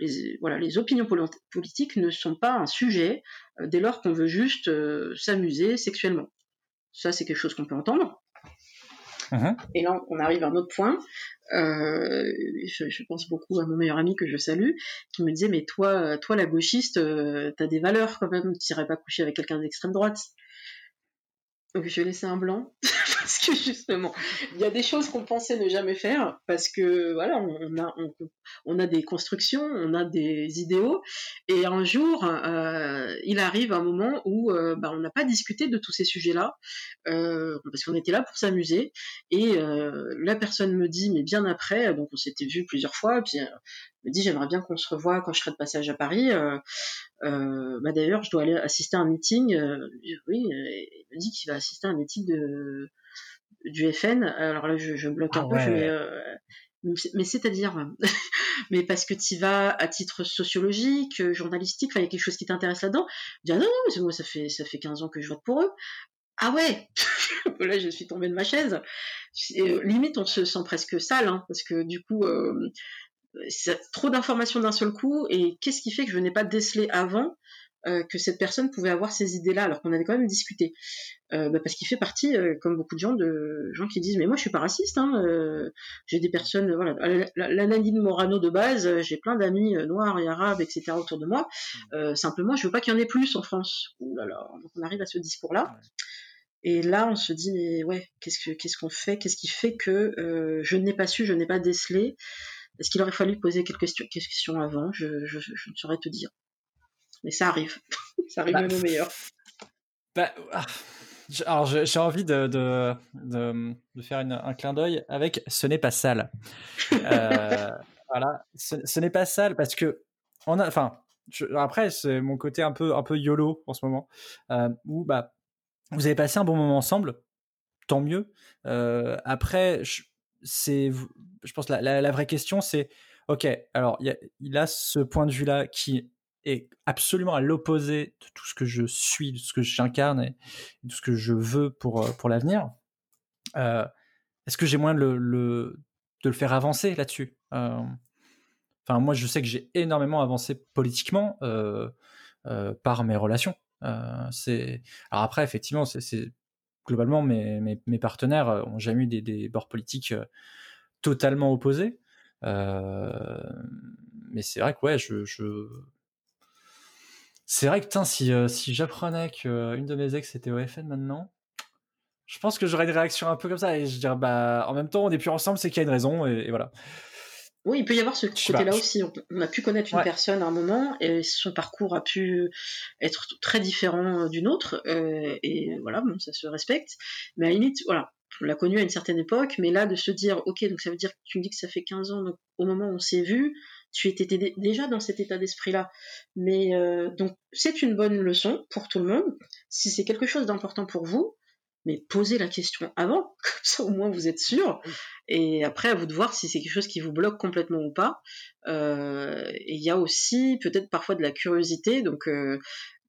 les opinions politiques ne sont pas un sujet dès lors qu'on veut juste s'amuser sexuellement. Ça, c'est quelque chose qu'on peut entendre. Mhm. Et là, on arrive à un autre point. Euh, je, pense beaucoup à mon meilleur ami que je salue, qui me disait mais toi, toi la gauchiste, euh, t'as des valeurs quand même. Tu irais pas coucher avec quelqu'un d'extrême droite. Donc je vais laisser un blanc parce que justement, il y a des choses qu'on pensait ne jamais faire parce que voilà, on a des constructions, on a des idéaux et un jour, euh, il arrive un moment où euh, bah, on n'a pas discuté de tous ces sujets-là euh, parce qu'on était là pour s'amuser et la personne me dit mais bien après, donc on s'était vu plusieurs fois, puis me dit j'aimerais bien qu'on se revoie quand je serai de passage à Paris. Euh, euh, bah d'ailleurs, je dois aller assister à un meeting. Euh, oui, il me dit qu'il va assister à un meeting de du FN. Alors là, je, je bloque un ah peu, mais, mais c'est-à-dire, mais parce que tu vas à titre sociologique, journalistique, il y a quelque chose qui t'intéresse là-dedans. Je dis ah non, non, mais moi ça fait ça fait 15 ans que je vote pour eux. Ah ouais Là, je suis tombée de ma chaise. limite, on se sent presque sale, hein, parce que du coup, euh, trop d'informations d'un seul coup et qu'est-ce qui fait que je n'ai pas décelé avant euh, que cette personne pouvait avoir ces idées-là alors qu'on avait quand même discuté? Euh, bah parce qu'il fait partie euh, comme beaucoup de gens de gens qui disent mais moi je suis pas raciste hein, j'ai des personnes voilà l'analyse Morano de base j'ai plein d'amis noirs et arabes etc autour de moi. Simplement je veux pas qu'il y en ait plus en France. Ouh là là donc on arrive à ce discours là et là, on se dit, mais ouais, qu'est-ce qu'est-ce qu'on fait? Qu'est-ce qui fait que je n'ai pas su, je n'ai pas décelé? Est-ce qu'il aurait fallu poser quelques questions avant? Je, ne saurais te dire. Mais ça arrive. ça arrive bah, même au meilleur. Bah, ah, alors j'ai envie de, de, de, faire un clin d'œil avec ce n'est pas sale. Euh, voilà, ce, n'est pas sale parce que on a, enfin, après c'est mon côté un peu un peu yolo en ce moment euh, où bah vous avez passé un bon moment ensemble, tant mieux. Euh, après, je, c'est, je pense, la, la, vraie question, c'est, ok, alors il, a ce point de vue-là qui est absolument à l'opposé de tout ce que je suis, de ce que j'incarne et de ce que je veux pour, euh, pour l'avenir. Euh, est-ce que j'ai moyen de le, de le faire avancer là-dessus? Euh, Enfin, moi, je sais que j'ai énormément avancé politiquement par mes relations. c'est alors après, effectivement, c'est globalement, mes, partenaires euh, ont jamais eu des, bords politiques euh, totalement opposés. Euh, mais c'est vrai que ouais, je, c'est vrai que si, si j'apprenais qu'une de mes ex était au FN maintenant, je pense que j'aurais une réaction un peu comme ça et je dirais bah en même temps on n'est plus ensemble, c'est qu'il y a une raison et voilà. Oui, il peut y avoir ce côté-là aussi. On, a pu connaître une personne à un moment et son parcours a pu être très différent euh, d'une autre. Euh, et voilà, bon, ça se respecte. Mais à la limite, voilà, on l'a connu à une certaine époque, mais là, de se dire, ok, donc ça veut dire que tu me dis que ça fait 15 ans, donc au moment où on s'est vu, tu étais déjà dans cet état d'esprit-là. Mais euh, donc, c'est une bonne leçon pour tout le monde. Si c'est quelque chose d'important pour vous, mais posez la question avant, comme ça au moins vous êtes sûr. Et après, à vous de voir si c'est quelque chose qui vous bloque complètement ou pas. Euh, et il y a aussi peut-être parfois de la curiosité. Donc, euh,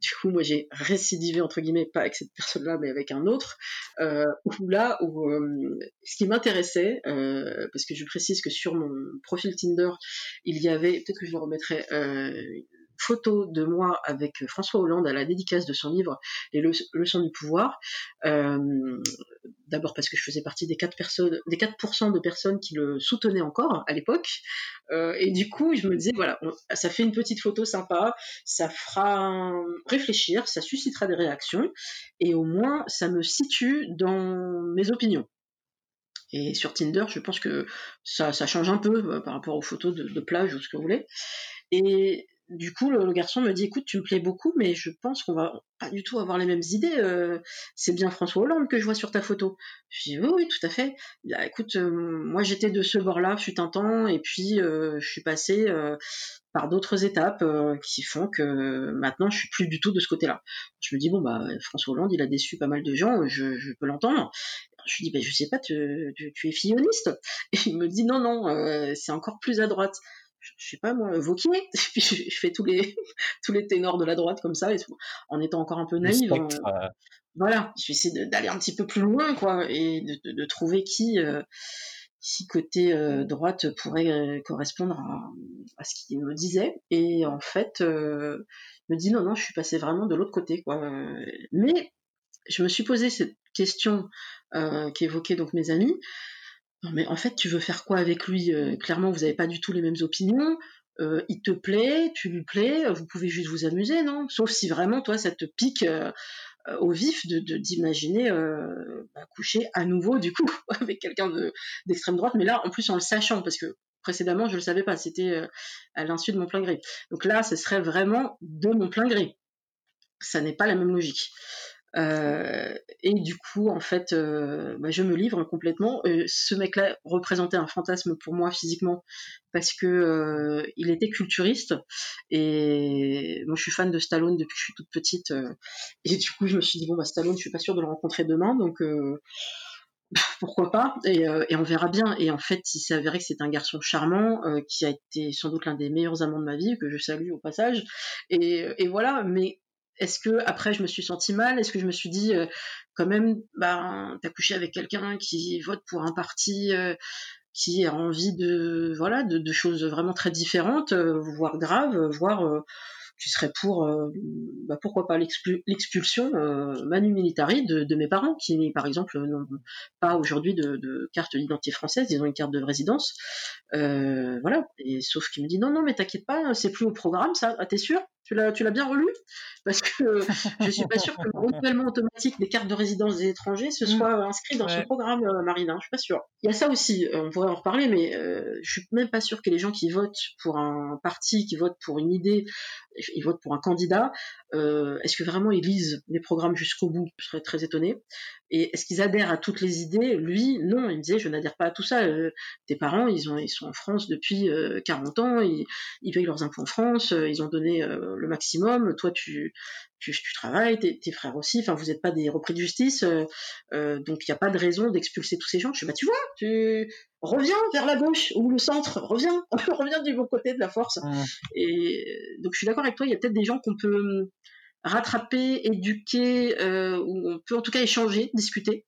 du coup, moi j'ai récidivé entre guillemets, pas avec cette personne-là, mais avec un autre. Euh, là, où euh, ce qui m'intéressait, euh, parce que je précise que sur mon profil Tinder, il y avait, peut-être que je le remettrai photo de moi avec François Hollande à la dédicace de son livre Les leçons du pouvoir. D'abord parce que je faisais partie des 4 personnes, des 4% de personnes qui le soutenaient encore à l'époque. et du coup, je me disais voilà, ça fait une petite photo sympa, ça fera réfléchir, ça suscitera des réactions, et au moins ça me situe dans mes opinions. Et sur Tinder, je pense que ça, change un peu euh, par rapport aux photos de, plage ou ce que vous voulez. Du coup, le, garçon me dit écoute, tu me plais beaucoup, mais je pense qu'on va pas du tout avoir les mêmes idées. Euh, c'est bien François Hollande que je vois sur ta photo. Je dis oui, oui, tout à fait. Bah, écoute, euh, moi j'étais de ce bord-là, fut un temps, et puis je suis passé par d'autres étapes qui font que maintenant je suis plus du tout de ce côté-là. Je me dis bon bah François Hollande, il a déçu pas mal de gens, je, je peux l'entendre. Je lui dis, ben, je sais pas, tu, tu, es filloniste Et il me dit, non, non, euh, c'est encore plus à droite. Je, sais pas, moi, Vauquier. Puis je, fais tous les, tous les ténors de la droite comme ça, en étant encore un peu naïve. Hein. Voilà, je vais essayer d'aller un petit peu plus loin, quoi, et de, de, trouver qui, euh, qui côté euh, droite pourrait correspondre à, à ce qu'il me disait. Et en fait, il me dit, non, non, je suis passé vraiment de l'autre côté, quoi. Mais je me suis posé cette question euh, qu'évoquaient donc mes amis. Non mais en fait, tu veux faire quoi avec lui euh, Clairement, vous n'avez pas du tout les mêmes opinions. Euh, il te plaît, tu lui plais, vous pouvez juste vous amuser, non? Sauf si vraiment, toi, ça te pique au vif de d'imaginer bah, coucher à nouveau, du coup, avec quelqu'un d'extrême droite. Mais là, en plus, en le sachant, parce que précédemment, je ne le savais pas, c'était à l'insu de mon plein gré. Donc là, ce serait vraiment de mon plein gré. Ça n'est pas la même logique. Euh, et du coup, en fait, euh, bah, je me livre complètement. Euh, ce mec-là représentait un fantasme pour moi physiquement parce que il était culturiste et moi je suis fan de Stallone depuis que je suis toute petite. et du coup, je me suis dit bon bah Stallone, je suis pas sûre de le rencontrer demain, donc pourquoi pas et, et, on verra bien. Et en fait, il s'est avéré que c'est un garçon charmant qui a été sans doute l'un des meilleurs amants de ma vie que je salue au passage. Et, et voilà, mais est-ce que après je me suis sentie mal? Est-ce que je me suis dit euh, quand même, bah, t'as couché avec quelqu'un qui vote pour un parti euh, qui a envie de voilà de, choses vraiment très différentes, euh, voire graves, voire tu serais pour, bah, pourquoi pas l'expulsion manu militari de, mes parents qui, par exemple, n'ont pas aujourd'hui de, carte d'identité française, ils ont une carte de résidence. voilà. Et sauf qu'il me dit non, non, mais t'inquiète pas, c'est plus au programme, ça. T'es sûr? Tu l'as, tu l'as bien relu? Parce que je suis pas sûre que le renouvellement automatique des cartes de résidence des étrangers se mm. soit inscrit dans ce programme, euh, Marine. Hein, je suis pas sûre. Il y a ça aussi, euh, on pourrait en reparler, mais euh, je suis même pas sûre que les gens qui votent pour un parti, qui votent pour une idée, ils votent pour un candidat, euh, est-ce que vraiment ils lisent les programmes jusqu'au bout? Je serais très étonnée. Et est-ce qu'ils adhèrent à toutes les idées? Lui, non. Il me disait, je n'adhère pas à tout ça. Euh, tes parents, ils, ont, ils sont en France depuis 40 euh, ans, ils, ils payent leurs impôts en France, ils ont donné le maximum. Toi, tu, tu, tu travailles, tes, tes, frères aussi. Enfin, vous n'êtes pas des repris de justice, donc il n'y a pas de raison d'expulser tous ces gens. Je dis, bah tu vois, tu reviens vers la gauche ou le centre, reviens, reviens du bon côté de la force. Et donc je suis d'accord avec toi. Il y a peut-être des gens qu'on peut rattraper, éduquer, euh, ou on peut en tout cas échanger, discuter.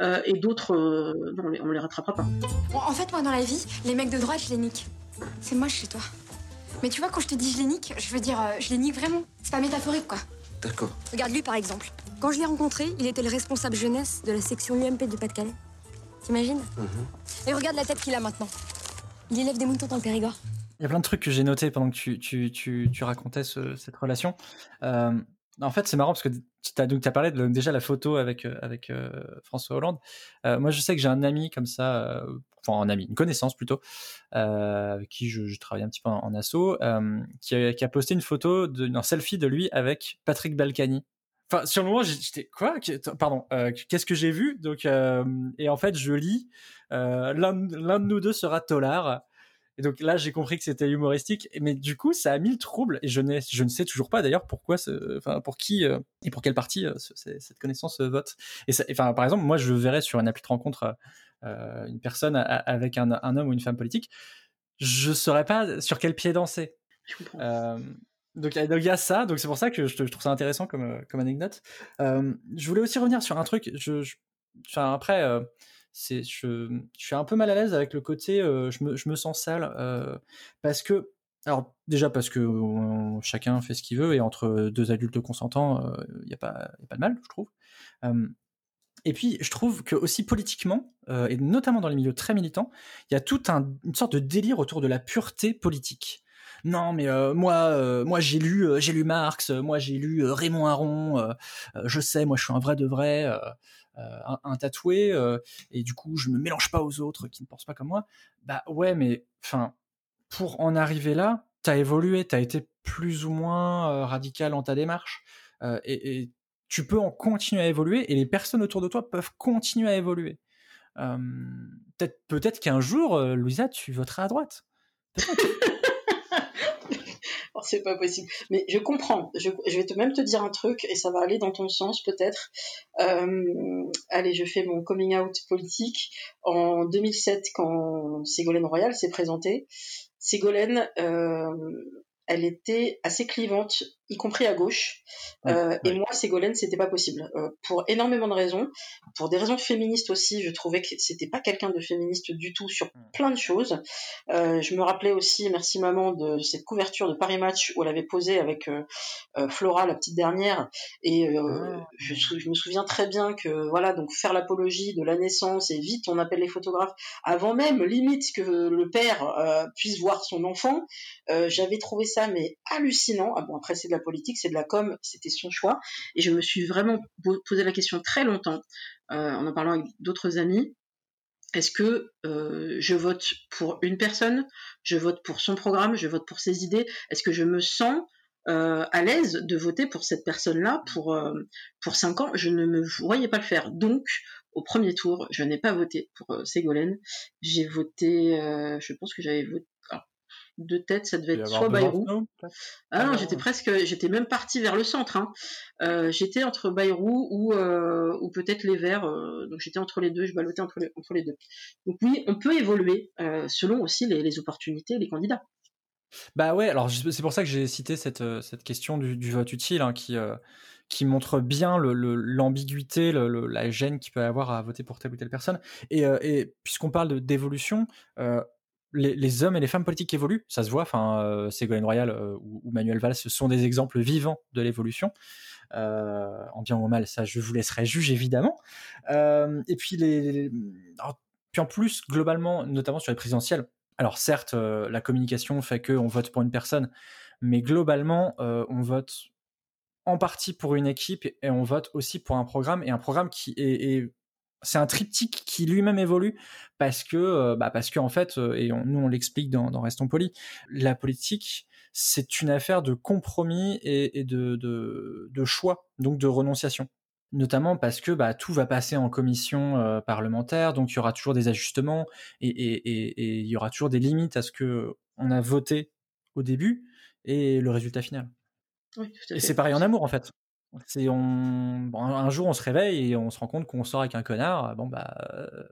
Euh, et d'autres, euh, non, on les, les rattrapera pas. en fait, moi, dans la vie, les mecs de droite, je les nique. C'est moche chez toi. Mais tu vois, quand je te dis je les nique, je veux dire, je les nique vraiment. C'est pas métaphorique, quoi. D'accord. Regarde lui, par exemple. Quand je l'ai rencontré, il était le responsable jeunesse de la section UMP du Pas-de-Calais. T'imagines? Mhm. Et regarde la tête qu'il a maintenant. Il élève des moutons dans le Périgord. Il y a plein de trucs que j'ai notés pendant que tu, tu, tu, tu racontais cette relation. Euh, en fait, c'est marrant parce que tu as, donc, as parlé de déjà la photo avec, euh, avec euh, François Hollande. moi, je sais que j'ai un ami comme ça, enfin un ami, une connaissance plutôt, avec qui je, je, travaille un petit peu en, assaut, qui a, qui, a, posté une photo, d'un selfie de lui avec Patrick Balkany. Enfin, sur le moment, j'étais quoi? Pardon. Qu'est-ce que j'ai vu? Donc, et en fait, je lis l'un de nous deux sera Tolar. Et donc là, j'ai compris que c'était humoristique. Mais du coup, ça a mis le trouble. Et je, je ne sais toujours pas d'ailleurs pourquoi, enfin, pour qui euh, et pour quelle partie euh, cette connaissance euh, vote. Et enfin, par exemple, moi, je verrais sur une appli de rencontre une personne avec un, homme ou une femme politique. Je saurais pas sur quel pied danser. donc, il y a ça. Donc c'est pour ça que je, trouve ça intéressant comme, comme anecdote. je voulais aussi revenir sur un truc. Je, enfin, après c'est je, suis un peu mal à l'aise avec le côté euh, je, me, sens sale euh, parce que alors déjà parce que chacun fait ce qu'il veut et entre deux adultes consentants, il n'y a, pas, pas de mal, je trouve. et puis je trouve que aussi politiquement, et notamment dans les milieux très militants, il y a toute une sorte de délire autour de la pureté politique. Non, mais moi, moi j'ai lu, j'ai lu Marx, moi j'ai lu Raymond Aron, je sais, moi je suis un vrai de vrai. Un, tatoué et du coup je me mélange pas aux autres qui ne pensent pas comme moi bah ouais mais enfin pour en arriver là, tu as évolué, tu as été plus ou moins euh, radical dans ta démarche, euh, et, tu peux en continuer à évoluer, et les personnes autour de toi peuvent continuer à évoluer. peut-être peut-être qu'un jour, euh, Louisa, tu voteras à droite. Oh, c'est pas possible. Mais je comprends. Je, vais te, même te dire un truc et ça va aller dans ton sens peut-être. allez, je fais mon coming out politique. En 2007, quand Ségolène Royal s'est présentée, Ségolène, euh, elle était assez clivante y compris à gauche. Euh, et moi, Ségolène, c'était pas possible. Euh, pour énormément de raisons. Pour des raisons féministes aussi, je trouvais que c'était pas quelqu'un de féministe du tout sur plein de choses. Euh, je me rappelais aussi, merci maman, de cette couverture de Paris Match où elle avait posé avec Flora, la petite dernière. Et ah. je, je, me souviens très bien que, voilà, donc faire l'apologie de la naissance et vite on appelle les photographes avant même, limite, que le père puisse voir son enfant. J'avais trouvé ça, mais hallucinant. Ah bon, après, c'est de la politique, c'est de la com, c'était son choix. Et je me suis vraiment posé la question très longtemps, euh, en en parlant avec d'autres amis. Est-ce que euh, je vote pour une personne, je vote pour son programme, je vote pour ses idées? Est-ce que je me sens euh, à l'aise de voter pour cette personne-là pour pour cinq ans? Je ne me voyais pas le faire. Donc, au premier tour, je n'ai pas voté pour Ségolène. J'ai voté, je pense que j'avais voté de tête, ça devait être soit Bayrou. Ah non, j'étais presque, j'étais même parti vers le centre. Hein. Euh, j'étais entre Bayrou ou, euh, ou peut-être les Verts. Euh, donc j'étais entre les deux, je ballottais entre les, entre les deux. Donc oui, on peut évoluer selon aussi les, opportunités, les candidats. Bah ouais, alors c'est pour ça que j'ai cité cette, cette question du, vote utile hein, qui, qui montre bien l'ambiguïté, le, la gêne qu'il peut y avoir à voter pour telle ou telle personne. Et, et puisqu'on parle d'évolution, les, hommes et les femmes politiques évoluent, ça se voit. Enfin, euh, Ségolène Royal euh, ou, Manuel Valls sont des exemples vivants de l'évolution. Euh, en bien ou en mal, ça, je vous laisserai juger évidemment. et puis les, puis en plus, globalement, notamment sur les présidentielles. Alors certes, la communication fait qu'on vote pour une personne, mais globalement, on vote en partie pour une équipe et on vote aussi pour un programme et un programme qui est c'est un triptyque qui lui-même évolue parce que, euh, bah parce que en fait, euh, et nous on l'explique dans, dans, Restons Polis, la politique c'est une affaire de compromis et, de, de, de, choix, donc de renonciation. Notamment parce que bah, tout va passer en commission euh, parlementaire, donc il y aura toujours des ajustements et, et, il y aura toujours des limites à ce que on a voté au début et le résultat final. et c'est pareil en amour en fait. C'est un jour on se réveille et on se rend compte qu'on sort avec un connard. Bon bah euh,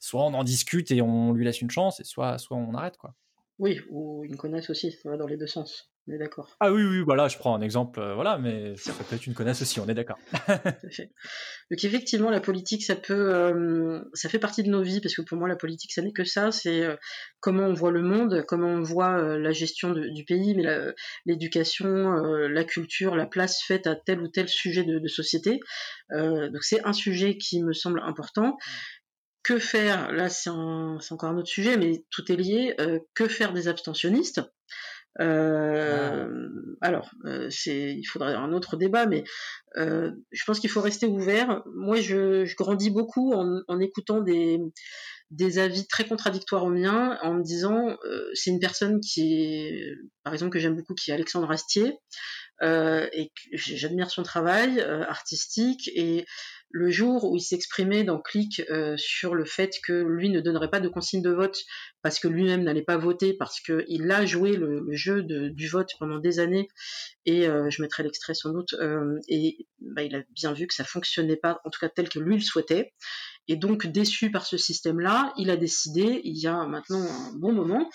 soit on en discute et on lui laisse une chance, et soit soit on arrête quoi. Oui, ou une connasse aussi, ça va dans les deux sens. On est d'accord. Ah oui, oui, voilà, je prends un exemple, euh, voilà, mais ça peut être une connasse aussi, on est d'accord. Donc effectivement, la politique, ça peut, euh, ça fait partie de nos vies, parce que pour moi, la politique, ça n'est que ça, c'est euh, comment on voit le monde, comment on voit la gestion du pays, mais l'éducation, la, culture, la place faite à tel ou tel sujet de, de société. donc c'est un sujet qui me semble important. Que faire? Là, c'est encore un autre sujet, mais tout est lié. que faire des abstentionnistes? Euh, alors, euh, c'est, il faudrait un autre débat, mais euh, je pense qu'il faut rester ouvert. Moi, je, je grandis beaucoup en, en, écoutant des, des avis très contradictoires aux miens, en me disant, euh, c'est une personne qui est, par exemple, que j'aime beaucoup, qui est Alexandre Astier, euh, et j'admire son travail artistique et le jour où il s'exprimait dans Click euh, sur le fait que lui ne donnerait pas de consigne de vote parce que lui-même n'allait pas voter, parce qu'il a joué le, jeu du vote pendant des années, et euh, je mettrai l'extrait sans doute, euh, et bah, il a bien vu que ça fonctionnait pas, en tout cas tel que lui le souhaitait, et donc déçu par ce système-là, il a décidé, il y a maintenant un bon moment,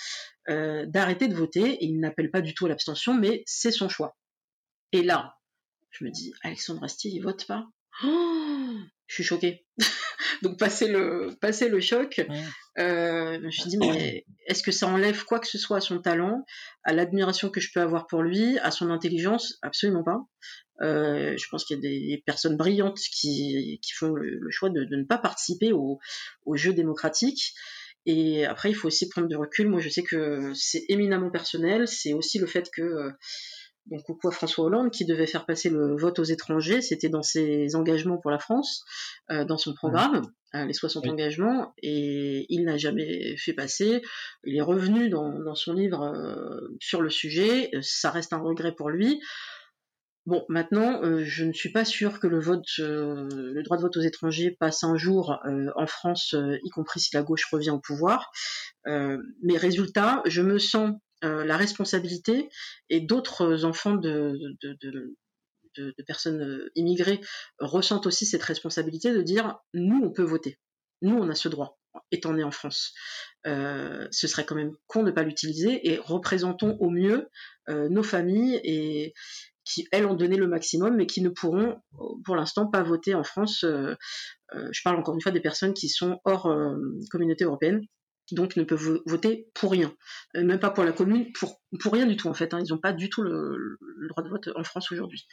d'arrêter de voter, et il n'appelle pas du tout à l'abstention, mais c'est son choix. Et là, je me dis, Alexandre Astier, il vote pas? Oh je suis choquée. Donc passer le, passer le choc, euh, je me suis dit, mais est-ce que ça enlève quoi que ce soit à son talent, à l'admiration que je peux avoir pour lui, à son intelligence? Absolument pas. Euh, je pense qu'il y a des personnes brillantes qui, qui font le, choix de, de, ne pas participer au, au jeu démocratique. Et après, il faut aussi prendre du recul. Moi, je sais que c'est éminemment personnel. C'est aussi le fait que euh, donc coucou à François Hollande qui devait faire passer le vote aux étrangers, c'était dans ses engagements pour la France, euh, dans son programme, euh, les 60 engagements, et il n'a jamais fait passer. Il est revenu dans, dans son livre euh, sur le sujet, ça reste un regret pour lui. Bon, maintenant, je ne suis pas sûre que le vote, le droit de vote aux étrangers passe un jour en France, y compris si la gauche revient au pouvoir. mais résultat, je me sens euh, la responsabilité et d'autres enfants de, personnes euh, immigrées ressentent aussi cette responsabilité de dire nous on peut voter, nous on a ce droit étant né en France. Euh, ce serait quand même con de ne pas l'utiliser et représentons au mieux euh, nos familles et qui elles ont donné le maximum mais qui ne pourront pour l'instant pas voter en France. Euh, je parle encore une fois des personnes qui sont hors communauté européenne donc ne peuvent voter pour rien, euh, même pas pour la commune, pour, rien du tout en fait. Hein. Ils n'ont pas du tout le, droit de vote en France aujourd'hui.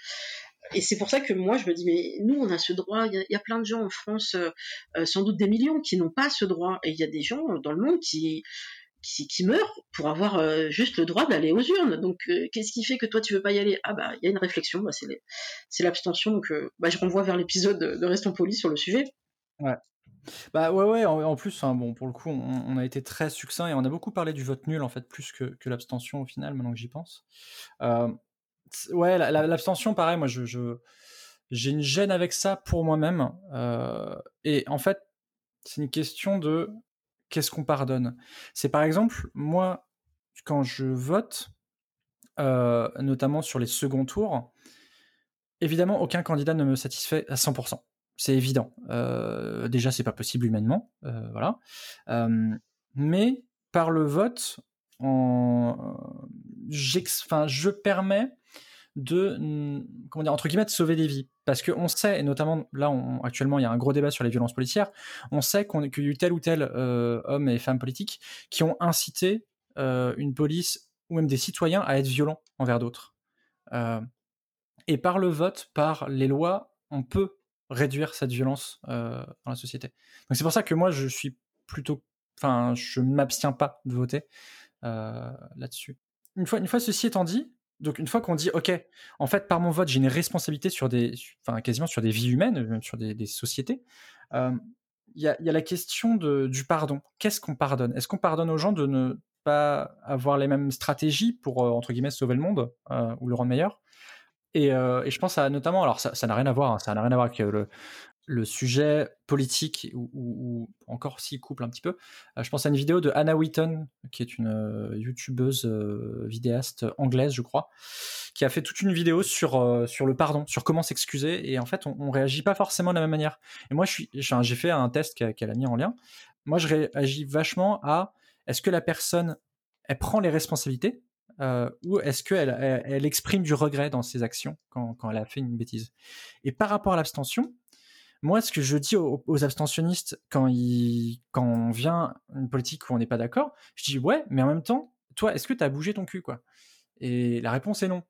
Et c'est pour ça que moi je me dis mais nous on a ce droit. Il y, a, plein de gens en France, euh, euh, sans doute des millions, qui n'ont pas ce droit. Et il y a des gens dans le monde qui qui, meurent pour avoir juste le droit d'aller aux urnes. Donc qu'est-ce qui fait que toi tu veux pas y aller? Ah bah il y a une réflexion, bah, c'est l'abstention. Donc bah, je renvoie vers l'épisode de Restons Polis sur le sujet. Ouais. Bah ouais, ouais, en, plus, hein, bon, pour le coup, on, a été très succinct et on a beaucoup parlé du vote nul, en fait, plus que, que l'abstention au final, maintenant que j'y pense. Euh, ouais, l'abstention, pareil, moi, je, j'ai une gêne avec ça pour moi-même. Euh, et en fait, c'est une question de qu'est-ce qu'on pardonne. C'est par exemple, moi, quand je vote, euh, notamment sur les seconds tours, évidemment, aucun candidat ne me satisfait à 100% c'est évident. Euh, déjà, c'est pas possible humainement, euh, voilà. Euh, mais par le vote, en, enfin, je permets de, comment dire, entre guillemets, sauver des vies. Parce qu'on sait, et notamment là, on, actuellement, il y a un gros débat sur les violences policières. On sait qu'il y a eu tel ou tel euh, homme et femme politiques qui ont incité euh, une police ou même des citoyens à être violents envers d'autres. Euh, et par le vote, par les lois, on peut réduire cette violence euh, dans la société. Donc c'est pour ça que moi je suis plutôt, enfin je m'abstiens pas de voter euh, là-dessus. Une fois, une fois ceci étant dit, donc une fois qu'on dit ok, en fait par mon vote j'ai une responsabilité sur des, enfin quasiment sur des vies humaines, même sur des, sociétés. Euh, il y, a, la question du pardon. Qu'est-ce qu'on pardonne? Est-ce qu'on pardonne aux gens de ne pas avoir les mêmes stratégies pour entre guillemets sauver le monde ou le rendre meilleur? Euh, et, je pense à notamment, alors ça n'a rien à voir, hein, ça n'a rien à voir avec le, le sujet politique ou, encore s'il couple un petit peu. Euh, je pense à une vidéo de Anna Wheaton, qui est une euh, youtubeuse vidéaste anglaise, je crois, qui a fait toute une vidéo sur sur le pardon, sur comment s'excuser. Et en fait, on, on réagit pas forcément de la même manière. Et moi, j'ai fait un test qu'elle a mis en lien. Moi, je réagis vachement à est-ce que la personne elle prend les responsabilités euh, ou est-ce qu'elle elle, exprime du regret dans ses actions quand, quand, elle a fait une bêtise? Et par rapport à l'abstention, moi, ce que je dis aux, abstentionnistes quand, on vient une politique où on n'est pas d'accord, je dis ouais, mais en même temps, toi, est-ce que tu as bougé ton cul quoi? Et la réponse est non.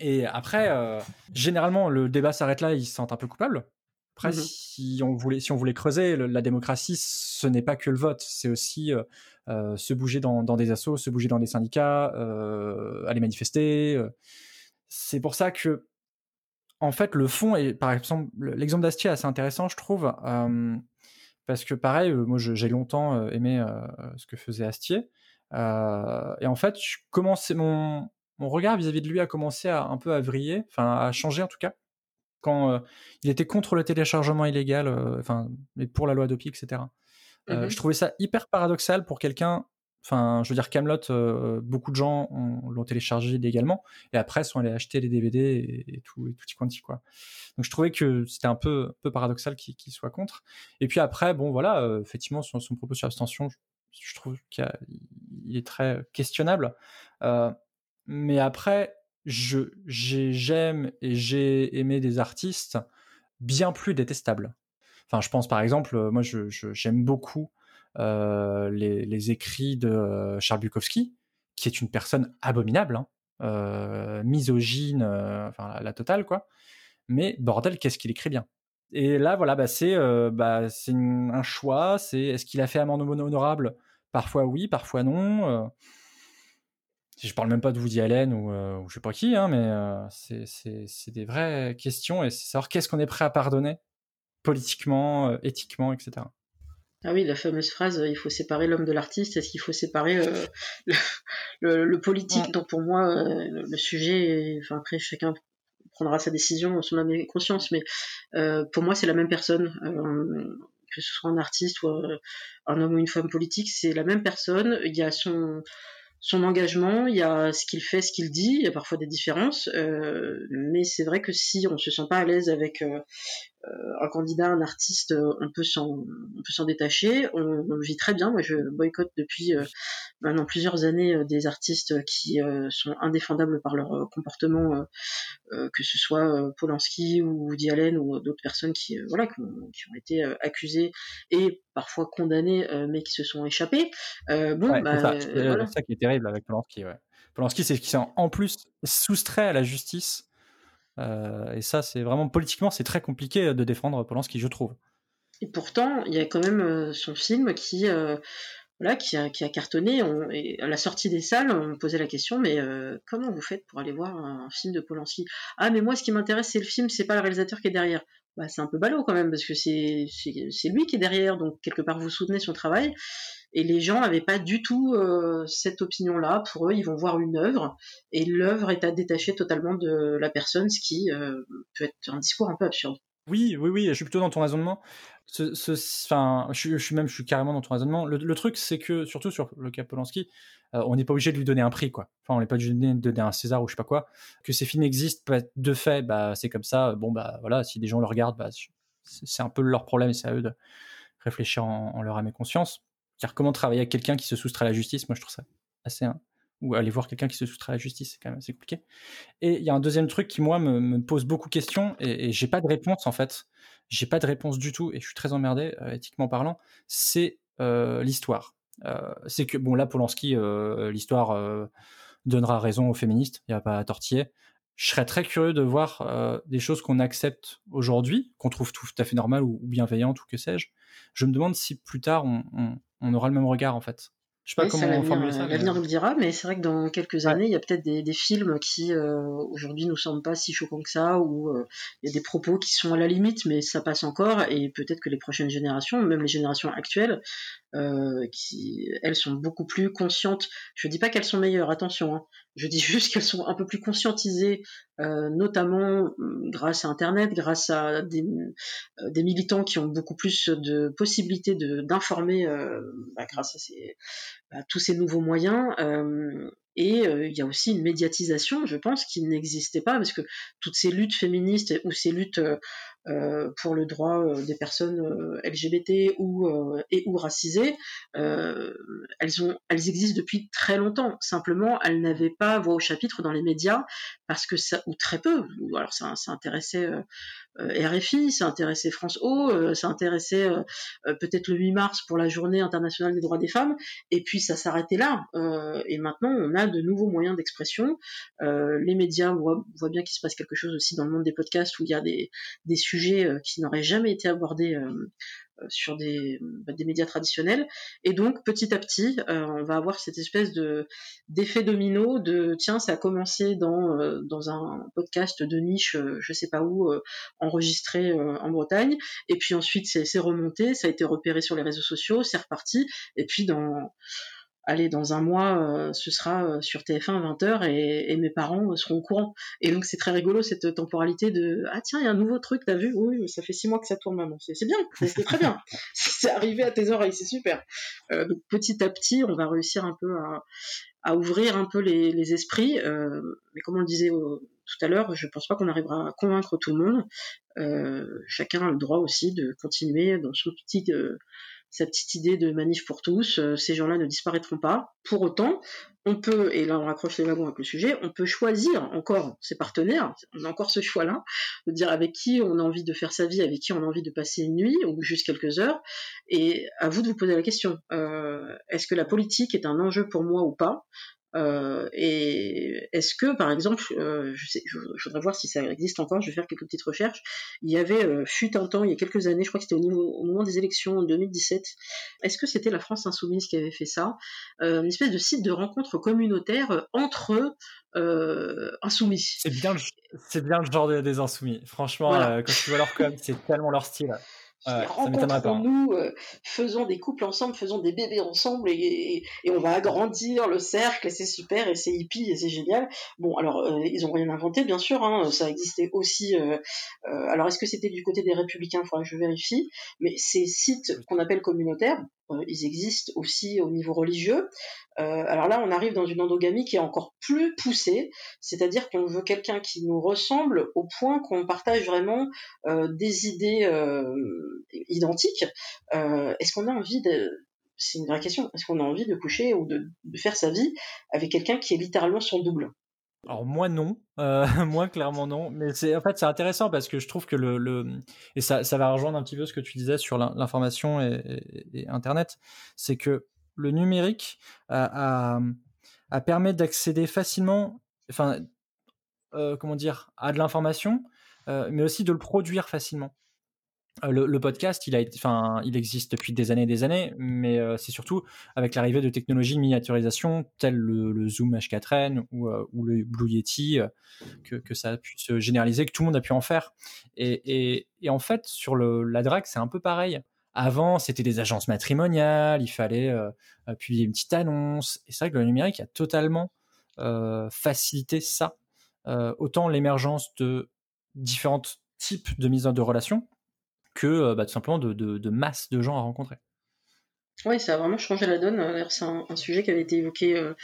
Et après, euh, généralement, le débat s'arrête là, ils se sentent un peu coupables. Après, mmh si on voulait, si on voulait creuser, la démocratie, ce n'est pas que le vote, c'est aussi euh, se bouger dans, des assos, se bouger dans des syndicats, euh, aller manifester. Euh. C'est pour ça que, en fait, le fond et par exemple, l'exemple d'Astier est assez intéressant, je trouve, parce que pareil, moi, j'ai longtemps aimé ce que faisait Astier, et en fait, je commençais mon mon regard vis-à-vis de lui a commencé à un peu à vriller, enfin à changer en tout cas quand euh, il était contre le téléchargement illégal, euh, enfin, mais pour la loi Dopi, etc. Euh. Je trouvais ça hyper paradoxal pour quelqu'un. Enfin, je veux dire, Camelot, beaucoup de gens l'ont téléchargé illégalement et après sont allés acheter les DVD et, tout, et tout y quanti quoi. Donc je trouvais que c'était un peu, peu paradoxal qu'il soit contre. Et puis après, bon voilà, effectivement, son, son, propos sur l'abstention, je, je, trouve qu'il est très questionnable. mais après, je j'aime et j'ai aimé des artistes bien plus détestables. Je pense par exemple, moi, j'aime je, beaucoup les, écrits de Charles Bukowski, qui est une personne abominable, hein, misogyne, enfin la, totale quoi. Mais bordel, qu'est-ce qu'il écrit bien. Et là, voilà, bah, c'est bah, un choix. C'est est-ce qu'il a fait amende honorable? Parfois oui, parfois non. Je parle même pas de Woody Allen ou, ou je sais pas qui, hein, mais c'est des vraies questions et c'est savoir qu'est-ce qu'on est prêt à pardonner politiquement, éthiquement, etc. Ah oui, la fameuse phrase il faut séparer l'homme de l'artiste, est-ce qu'il faut séparer le, politique? Donc pour moi, le sujet, enfin après chacun prendra sa décision sur ma conscience, mais pour moi c'est la même personne. que ce soit un artiste ou un homme ou une femme politique, c'est la même personne. Il y a son, son engagement, il y a ce qu'il fait, ce qu'il dit, il y a parfois des différences, euh, mais c'est vrai que si on se sent pas à l'aise avec euh, euh, un candidat, un artiste, on peut s'en, on peut s'en détacher. On, on, vit très bien. Moi, je boycotte depuis maintenant plusieurs années des artistes qui sont indéfendables par leur comportement, que ce soit Polanski ou Woody Allen ou d'autres personnes qui, voilà, qui ont, qui ont, été accusées et parfois condamnées, mais qui se sont échappées. bon, bah, c'est ça, ça, qui est terrible avec Polanski. Ouais. Polanski, c'est qu'ils sont en plus soustrait à la justice euh, et ça, c'est vraiment politiquement, c'est très compliqué de défendre Polanski, je trouve. Et pourtant, il y a quand même euh, son film qui, euh, voilà, qui a, cartonné. à la sortie des salles, on posait la question, mais comment vous faites pour aller voir un, film de Polanski? Ah, mais moi, ce qui m'intéresse, c'est le film, c'est pas le réalisateur qui est derrière. Bah, c'est un peu ballot quand même, parce que c'est lui qui est derrière, donc quelque part vous soutenez son travail. Et les gens n'avaient pas du tout euh, cette opinion-là. Pour eux, ils vont voir une œuvre et l'œuvre est à détacher totalement de la personne, ce qui euh, peut être un discours un peu absurde. Oui, oui, oui, je suis plutôt dans ton raisonnement. Enfin, je, suis même, je suis carrément dans ton raisonnement. Le, truc, c'est que, surtout sur le cas Polanski, euh, on n'est pas obligé de lui donner un prix, quoi. Enfin, on n'est pas obligé de donner un César ou je sais pas quoi. Que ces films existent, de fait, bah, c'est comme ça. Bon, bah, voilà, si des gens le regardent, bah, c'est un peu leur problème et c'est à eux de réfléchir en, leur âme et conscience. Car comment travailler avec quelqu'un qui se soustrait à la justice? Moi, je trouve ça assez. Ou aller voir quelqu'un qui se soustrait à la justice, c'est quand même assez compliqué. Et il y a un deuxième truc qui, moi, me, pose beaucoup de questions et, et j'ai pas de réponse, en fait. J'ai pas de réponse du tout et je suis très emmerdé, euh, éthiquement parlant. C'est euh, l'histoire. Euh, c'est que, bon, là, Polanski, l'histoire donnera raison aux féministes, il n'y a pas à tortiller. Je serais très curieux de voir des choses qu'on accepte aujourd'hui, qu'on trouve tout à fait normales ou, bienveillantes ou que sais-je. Je me demande si plus tard on, on aura le même regard en fait. Je sais pas comment formuler ça. L'avenir nous le dira, mais c'est vrai que dans quelques années, il y a peut-être des, films qui euh, aujourd'hui nous semblent pas si choquants que ça, ou euh, il y a des propos qui sont à la limite, mais ça passe encore, et peut-être que les prochaines générations, même les générations actuelles, euh, qui elles sont beaucoup plus conscientes. Je dis pas qu'elles sont meilleures, attention. Hein. Je dis juste qu'elles sont un peu plus conscientisées, notamment mm, grâce à Internet, grâce à des, des, militants qui ont beaucoup plus de possibilités d'informer bah, grâce à ces bah, tous ces nouveaux moyens. Euh, et euh, il y a aussi une médiatisation, je pense, qui n'existait pas, parce que toutes ces luttes féministes ou ces luttes euh, pour le droit des personnes LGBT ou, et ou racisées, elles, ont, elles existent depuis très longtemps. Simplement, elles n'avaient pas voix au chapitre dans les médias, parce que ça, ou très peu, ou alors ça, ça intéressait euh, RFI, ça intéressait France O, euh, ça intéressait euh, peut-être le 8 mars pour la journée internationale des droits des femmes, et puis ça s'arrêtait là. et maintenant, on a de nouveaux moyens d'expression. les médias voient, bien qu'il se passe quelque chose aussi dans le monde des podcasts où il y a des, des sujets qui n'auraient jamais été abordés euh, sur des, bah, des, médias traditionnels. Et donc, petit à petit, euh, on va avoir cette espèce de d'effet domino de tiens, ça a commencé dans, euh, dans un podcast de niche, je sais pas où, enregistré en Bretagne. Et puis ensuite, c'est remonté, ça a été repéré sur les réseaux sociaux, c'est reparti. Et puis, dans allez, dans un mois, euh, ce sera euh, sur TF1 20h et, et, mes parents euh, seront au courant. Et donc c'est très rigolo cette temporalité de ah tiens, il y a un nouveau truc, t'as vu? Oui, ça fait six mois que ça tourne, maman. C'est bien, c'est très bien. c'est arrivé à tes oreilles, c'est super. Euh, donc petit à petit, on va réussir un peu à, à ouvrir un peu les, les esprits. Euh, mais comme on le disait tout à l'heure, je pense pas qu'on arrivera à convaincre tout le monde. Euh, chacun a le droit aussi de continuer dans son petit sa petite idée de manif pour tous, euh, ces gens-là ne disparaîtront pas. Pour autant, on peut, et là on raccroche les wagons avec le sujet, on peut choisir encore ses partenaires, on a encore ce choix-là, de dire avec qui on a envie de faire sa vie, avec qui on a envie de passer une nuit ou juste quelques heures, et à vous de vous poser la question, euh, est-ce que la politique est un enjeu pour moi ou pas? Euh, et est-ce que, par exemple, euh, je, sais, je, voudrais voir si ça existe encore, je vais faire quelques petites recherches. Il y avait, euh, fut un temps, il y a quelques années, je crois que c'était au, niveau, au moment des élections en 2017, est-ce que c'était la France Insoumise qui avait fait ça? Une espèce de site de rencontre communautaire entre insoumis. C'est bien, c'est bien le genre des insoumis. Franchement, quand tu vois leur com, c'est tellement leur style. Ouais, rencontrons-nous, euh, faisons des couples ensemble, faisons des bébés ensemble et, et, on va agrandir le cercle et c'est super et c'est hippie et c'est génial. Bon, alors euh, ils ont rien inventé bien sûr, hein, ça existait aussi. Euh, euh alors est-ce que c'était du côté des républicains? Il faudra que je vérifie. Mais ces sites qu'on appelle communautaires, ils existent aussi au niveau religieux. Euh, alors là, on arrive dans une endogamie qui est encore plus poussée, c'est-à-dire qu'on veut quelqu'un qui nous ressemble au point qu'on partage vraiment euh, des idées identiques. Est-ce qu'on a envie de c'est une vraie question. Est-ce qu'on a envie de coucher ou de, faire sa vie avec quelqu'un qui est littéralement son double? Alors moi non, moi clairement non, mais c'est en fait c'est intéressant parce que je trouve que le, le et ça, ça va rejoindre un petit peu ce que tu disais sur l'information et, internet, c'est que le numérique a, a, permet d'accéder facilement, enfin comment dire, à de l'information, mais aussi de le produire facilement. Euh, le, podcast, il, existe depuis des années et des années, mais euh, c'est surtout avec l'arrivée de technologies de miniaturisation telles le, Zoom H4n ou, euh, ou le Blue Yeti que, ça a pu se généraliser, que tout le monde a pu en faire. Et, en fait, sur la drague, c'est un peu pareil. Avant, c'était des agences matrimoniales, il fallait publier une petite annonce. Et c'est vrai que le numérique a totalement facilité ça. autant l'émergence de différents types de mise en de relations, que euh, bah, tout simplement de, de, masse de gens à rencontrer. Oui, ça a vraiment changé la donne. C'est un, sujet qui avait été évoqué euh,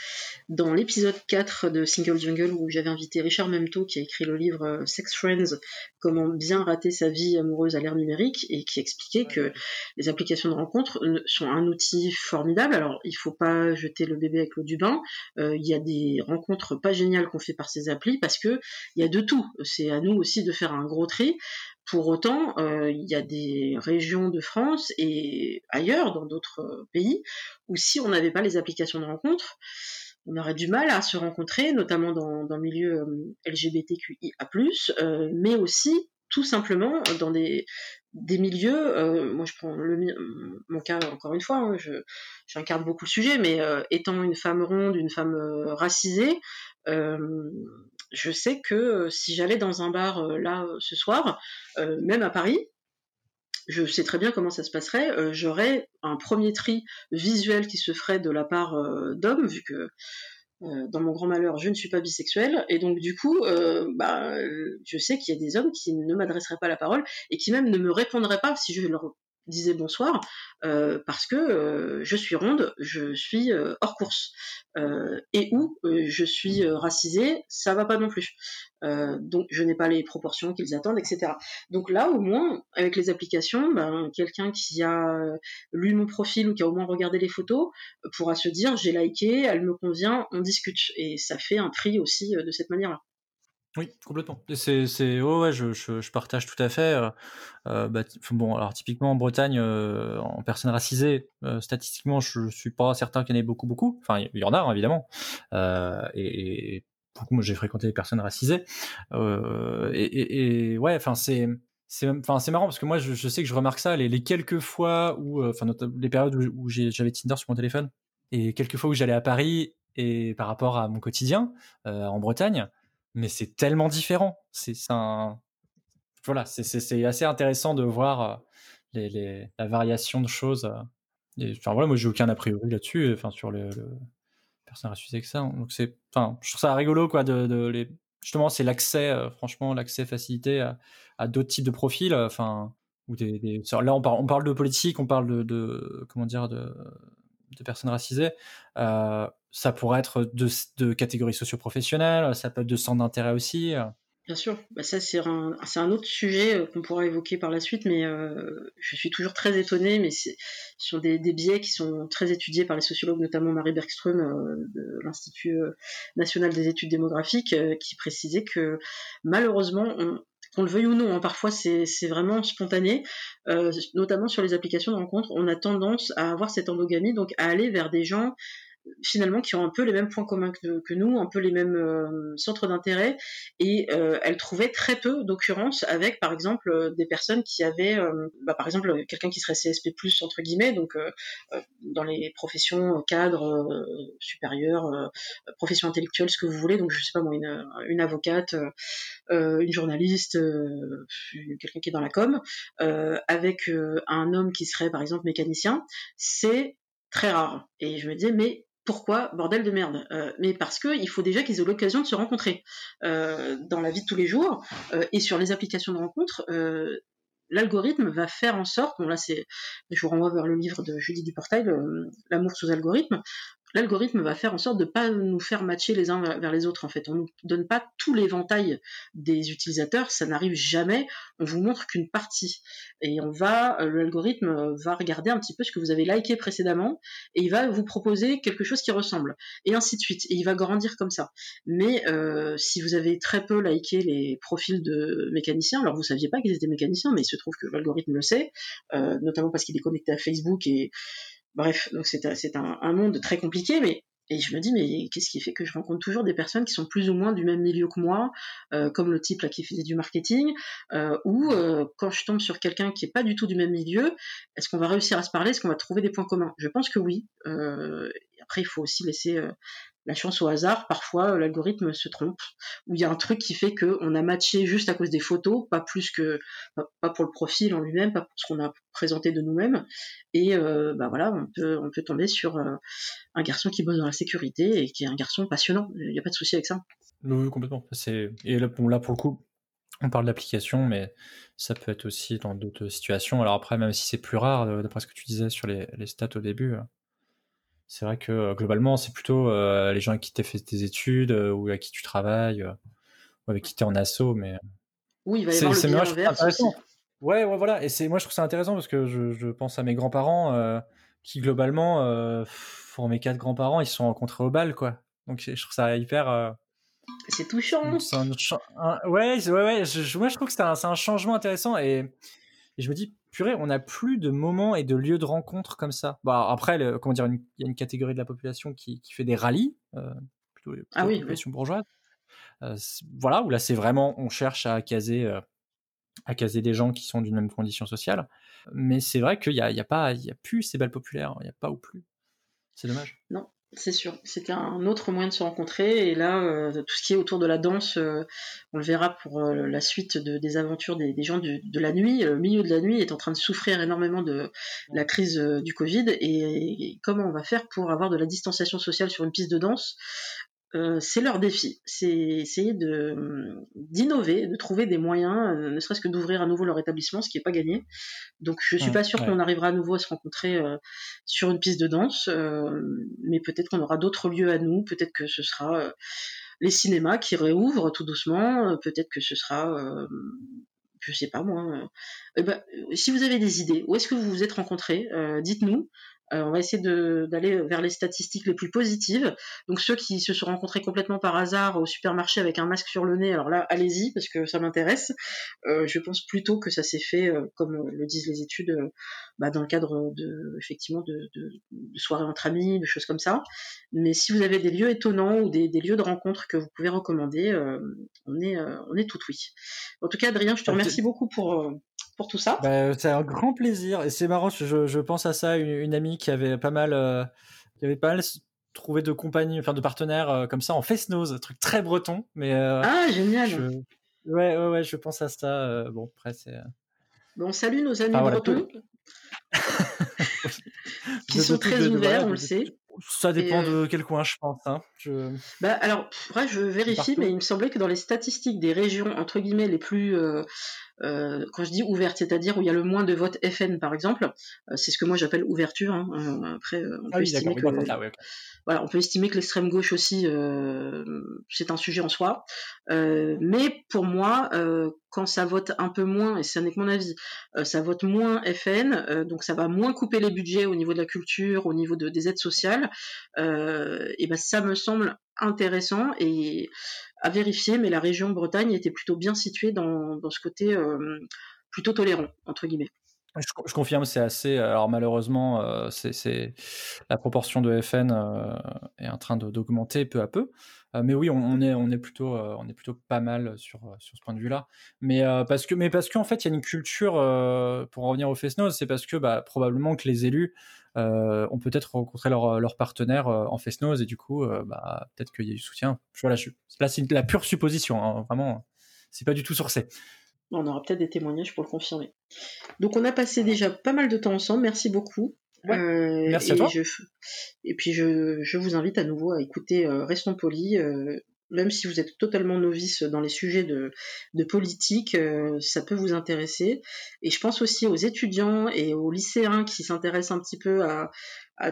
dans l'épisode 4 de Single Jungle où j'avais invité Richard Memto qui a écrit le livre euh, Sex Friends, comment bien rater sa vie amoureuse à l'ère numérique et qui expliquait que les applications de rencontre sont un outil formidable. Alors, il faut pas jeter le bébé avec l'eau du bain. Il y a des rencontres pas géniales qu'on fait par ces applis parce que il y a de tout. C'est à nous aussi de faire un gros tri. Pour autant, euh, il y a des régions de France et ailleurs, dans d'autres euh, pays, où si on n'avait pas les applications de rencontre, on aurait du mal à se rencontrer, notamment dans, dans le milieu euh, LGBTQIA+, mais aussi tout simplement dans des, des milieux, moi je prends le, mon cas encore une fois, hein, je j'incarne beaucoup le sujet, mais étant une femme ronde, une femme racisée, je sais que euh, si j'allais dans un bar euh, là euh, ce soir, même à Paris, je sais très bien comment ça se passerait. J'aurais un premier tri visuel qui se ferait de la part d'hommes, vu que dans mon grand malheur, je ne suis pas bisexuelle, et donc du coup, bah, je sais qu'il y a des hommes qui ne m'adresseraient pas la parole et qui même ne me répondraient pas si je leur disais bonsoir, euh, parce que euh, je suis ronde, je suis euh, hors course. et où je suis racisée, ça va pas non plus. donc je n'ai pas les proportions qu'ils attendent, etc. Donc là, au moins, avec les applications, ben, quelqu'un qui a lu mon profil ou qui a au moins regardé les photos pourra se dire j'ai liké, elle me convient, on discute. Et ça fait un tri aussi de cette manière-là. Oui, complètement. C'est, c'est, oh ouais, je, je, partage tout à fait. Euh, euh bah, bon, alors typiquement en Bretagne, euh, en personnes racisées, euh, statistiquement, je, suis pas certain qu'il y en ait beaucoup, beaucoup. Enfin, il y en a hein, évidemment. Et, et, beaucoup, moi, j'ai fréquenté des personnes racisées. Et, et, et, ouais, enfin, c'est, c'est, enfin, c'est marrant parce que moi, je, sais que je remarque ça les, quelques fois où, enfin, les périodes où j'avais Tinder sur mon téléphone et quelques fois où j'allais à Paris et par rapport à mon quotidien en Bretagne mais c'est tellement différent. C'est un voilà, c'est assez intéressant de voir euh, les, les, la variation de choses. Euh. Et, enfin voilà, moi j'ai aucun a priori là-dessus, enfin sur le, le personne n'a que ça. Donc c'est, enfin, je trouve ça rigolo quoi de, de les justement c'est l'accès, euh, franchement l'accès facilité à, à d'autres types de profils, enfin ou des, des, là on parle, on parle de politique, on parle de, de comment dire de de personnes racisées. Euh, ça pourrait être de, de catégories socioprofessionnelles, ça peut être de centres d'intérêt aussi. Bien sûr, bah ça c'est un, autre sujet euh, qu'on pourra évoquer par la suite, mais euh, je suis toujours très étonnée, mais sur des, biais qui sont très étudiés par les sociologues, notamment Marie Bergström euh, de l'Institut national des études démographiques, qui précisait que malheureusement, qu'on le veuille ou non, hein, parfois c'est vraiment spontané, notamment sur les applications de rencontres, on a tendance à avoir cette endogamie, donc à aller vers des gens finalement qui ont un peu les mêmes points communs que, nous, un peu les mêmes euh, centres d'intérêt, et euh, elle trouvait très peu d'occurrences avec, par exemple, euh, des personnes qui avaient, bah, par exemple, quelqu'un qui serait CSP+, entre guillemets, donc dans les professions cadres supérieures, professions intellectuelles, ce que vous voulez, donc je sais pas moi, une, une avocate, une journaliste, quelqu'un qui est dans la com, avec un homme qui serait, par exemple, mécanicien, c'est très rare. Et je me disais, mais pourquoi bordel de merde euh, Mais parce qu'il faut déjà qu'ils aient l'occasion de se rencontrer euh, dans la vie de tous les jours euh, et sur les applications de rencontres. L'algorithme va faire en sorte, bon là c'est, je vous renvoie vers le livre de Julie Duportail, L'amour sous algorithme, l'algorithme va faire en sorte de pas nous faire matcher les uns vers les autres en fait. On nous donne pas tout l'éventail des utilisateurs, ça n'arrive jamais. On vous montre qu'une partie et on va euh, l'algorithme va regarder un petit peu ce que vous avez liké précédemment et il va vous proposer quelque chose qui ressemble et ainsi de suite et il va grandir comme ça. Mais euh, si vous avez très peu liké les profils de mécaniciens, alors vous saviez pas qu'ils étaient mécaniciens, mais il se trouve que l'algorithme le sait, euh, notamment parce qu'il est connecté à Facebook et Bref, donc c'est un, monde très compliqué, mais et je me dis, mais qu'est-ce qui fait que je rencontre toujours des personnes qui sont plus ou moins du même milieu que moi, euh, comme le type qui faisait du marketing, euh, ou euh, quand je tombe sur quelqu'un qui est pas du tout du même milieu, est-ce qu'on va réussir à se parler Est-ce qu'on va trouver des points communs? Je pense que oui. après, il faut aussi laisser la chance au hasard, parfois l'algorithme se trompe, ou il y a un truc qui fait qu'on a matché juste à cause des photos, pas plus que, pas pour le profil en lui-même, pas pour ce qu'on a présenté de nous-mêmes, et euh, bah voilà, on peut, on peut tomber sur euh, un garçon qui bosse dans la sécurité et qui est un garçon passionnant, il n'y a pas de souci avec ça. Oui, complètement. Et là, là, pour le coup, on parle d'application, mais ça peut être aussi dans d'autres situations. Alors après, même si c'est plus rare, euh, d'après ce que tu disais sur les stats au début, c'est vrai que euh, globalement, c'est plutôt euh, les gens avec qui tu as fait tes études euh, ou à qui tu travailles ou avec qui tu es en asso. Mais... Oui, il va y avoir le moi, intéressant. Ouais, ouais, voilà. Et c'est moi, je trouve ça intéressant parce que je, je pense à mes grands-parents qui, globalement, pour mes quatre grands-parents, ils se sont rencontrés au bal, quoi. Donc, je trouve ça hyper. C'est touchant. ouais, ouais, ouais. Je, moi, je trouve que c'est un, un, changement intéressant et, et je me dis, purée, on n'a plus de moments et de lieux de rencontre comme ça. Bah, après, comment dire, il y a une catégorie de la population qui, fait des rallyes, euh, plutôt, ah oui, population bourgeoise. Euh, voilà, où là, c'est vraiment, on cherche à caser, euh, à caser des gens qui sont d'une même condition sociale. Mais c'est vrai qu'il n'y a, y a, pas, il y a plus ces balles populaires, il n'y a pas ou plus. C'est dommage. Non, c'est sûr, c'était un autre moyen de se rencontrer. Et là, euh, tout ce qui est autour de la danse, euh, on le verra pour euh, la suite des aventures des, gens de la nuit. Le milieu de la nuit est en train de souffrir énormément de la crise du Covid. et, comment on va faire pour avoir de la distanciation sociale sur une piste de danse euh, c'est leur défi, c'est essayer de d'innover, de trouver des moyens, euh, ne serait-ce que d'ouvrir à nouveau leur établissement, ce qui n'est pas gagné. Donc je suis pas sûre qu'on arrivera à nouveau à se rencontrer euh, sur une piste de danse, mais peut-être qu'on aura d'autres lieux à nous, peut-être que ce sera les cinémas qui réouvrent tout doucement, peut-être que ce sera je sais pas moi. Eh ben, si vous avez des idées, où est-ce que vous vous êtes rencontrés Dites-nous. Euh, on va essayer d'aller vers les statistiques les plus positives. Donc ceux qui se sont rencontrés complètement par hasard au supermarché avec un masque sur le nez, alors là, allez-y parce que ça m'intéresse. Euh, je pense plutôt que ça s'est fait, euh, comme le disent les études, bah, dans le cadre de effectivement de, soirées entre amis, de choses comme ça. Mais si vous avez des lieux étonnants ou des, lieux de rencontre que vous pouvez recommander, on est on est tout oui. En tout cas, Adrien, je te remercie beaucoup pour pour tout ça. Bah, c'est un grand plaisir et c'est marrant. Je, je, pense à ça, une, amie qui avait pas mal, euh, qui avait pas mal trouvé de compagnie, enfin de partenaires euh, comme ça en face nose, un truc très breton. Mais euh, ah génial. Ouais, ouais, ouais, je pense à ça. bon, après c'est. Bon, salut nos amis bretons. qui sont très ouverts, on le sait. Ça dépend de quel coin, je pense. Hein. Je... Bah, alors, je vérifie, mais il me semblait que dans les statistiques des régions, entre guillemets, les plus quand je dis ouverte, c'est-à-dire où il y a le moins de votes FN, par exemple, c'est ce que moi j'appelle ouverture. Hein. après, on ah peut estimer que, voilà, on peut estimer que l'extrême gauche aussi, c'est un sujet en soi. mais pour moi, quand ça vote un peu moins, et c'est n'est que mon avis, ça vote moins FN, donc ça va moins couper les budgets au niveau de la culture, au niveau de, des aides sociales, et ben ça me semble intéressant et à vérifier, mais la région Bretagne était plutôt bien située dans, ce côté euh, plutôt tolérant, entre guillemets. Je, confirme, c'est assez. Alors malheureusement, euh, c'est la proportion de FN euh, est en train d'augmenter peu à peu. mais oui, on, est, plutôt, on est plutôt pas mal sur, sur ce point de vue-là. Mais parce que, mais parce qu'en fait, il y a une culture. pour revenir au FESNOS, c'est parce que bah, probablement que les élus euh, ont peut-être rencontré leur, leur partenaire euh, en Fesnose et du coup, euh, bah, peut-être qu'il y a eu soutien. Je, là, c'est la pure supposition, hein, vraiment, c'est pas du tout sourcé. On aura peut-être des témoignages pour le confirmer. Donc, on a passé déjà pas mal de temps ensemble. Merci beaucoup. Merci à toi. et puis, je, je, vous invite à nouveau à écouter Restons Polis même si vous êtes totalement novice dans les sujets de, politique, euh, ça peut vous intéresser. Et je pense aussi aux étudiants et aux lycéens qui s'intéressent un petit peu à,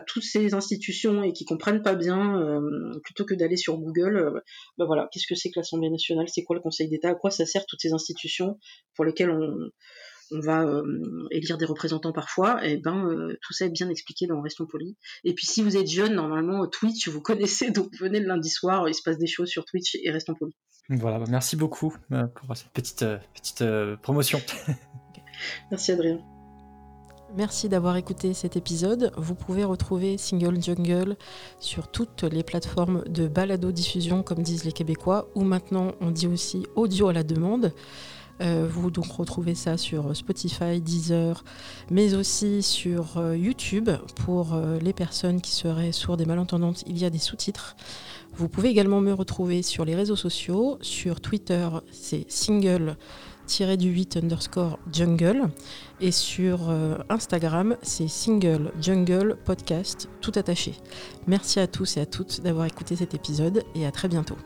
toutes ces institutions et qui comprennent pas bien, euh, plutôt que d'aller sur Google, ben voilà, qu'est-ce que c'est que l'Assemblée nationale, c'est quoi le Conseil d'État, à quoi ça sert toutes ces institutions pour lesquelles on, on va euh, élire des représentants parfois, et ben euh, tout ça est bien expliqué dans Restons Polis. Et puis si vous êtes jeune, normalement Twitch, vous connaissez, donc venez le lundi soir, il se passe des choses sur Twitch et Restons Polis. Voilà, bah, merci beaucoup euh, pour cette petite, petite promotion. merci Adrien. Merci d'avoir écouté cet épisode. Vous pouvez retrouver Single Jungle sur toutes les plateformes de balado-diffusion, comme disent les Québécois, ou maintenant on dit aussi audio à la demande. Euh, vous donc retrouvez ça sur Spotify, Deezer, mais aussi sur euh, YouTube. Pour euh, les personnes qui seraient sourdes et malentendantes, il y a des sous-titres. Vous pouvez également me retrouver sur les réseaux sociaux. Sur Twitter, c'est single du 8 underscore jungle. Et sur Instagram, c'est single jungle podcast, tout attaché. Merci à tous et à toutes d'avoir écouté cet épisode et à très bientôt.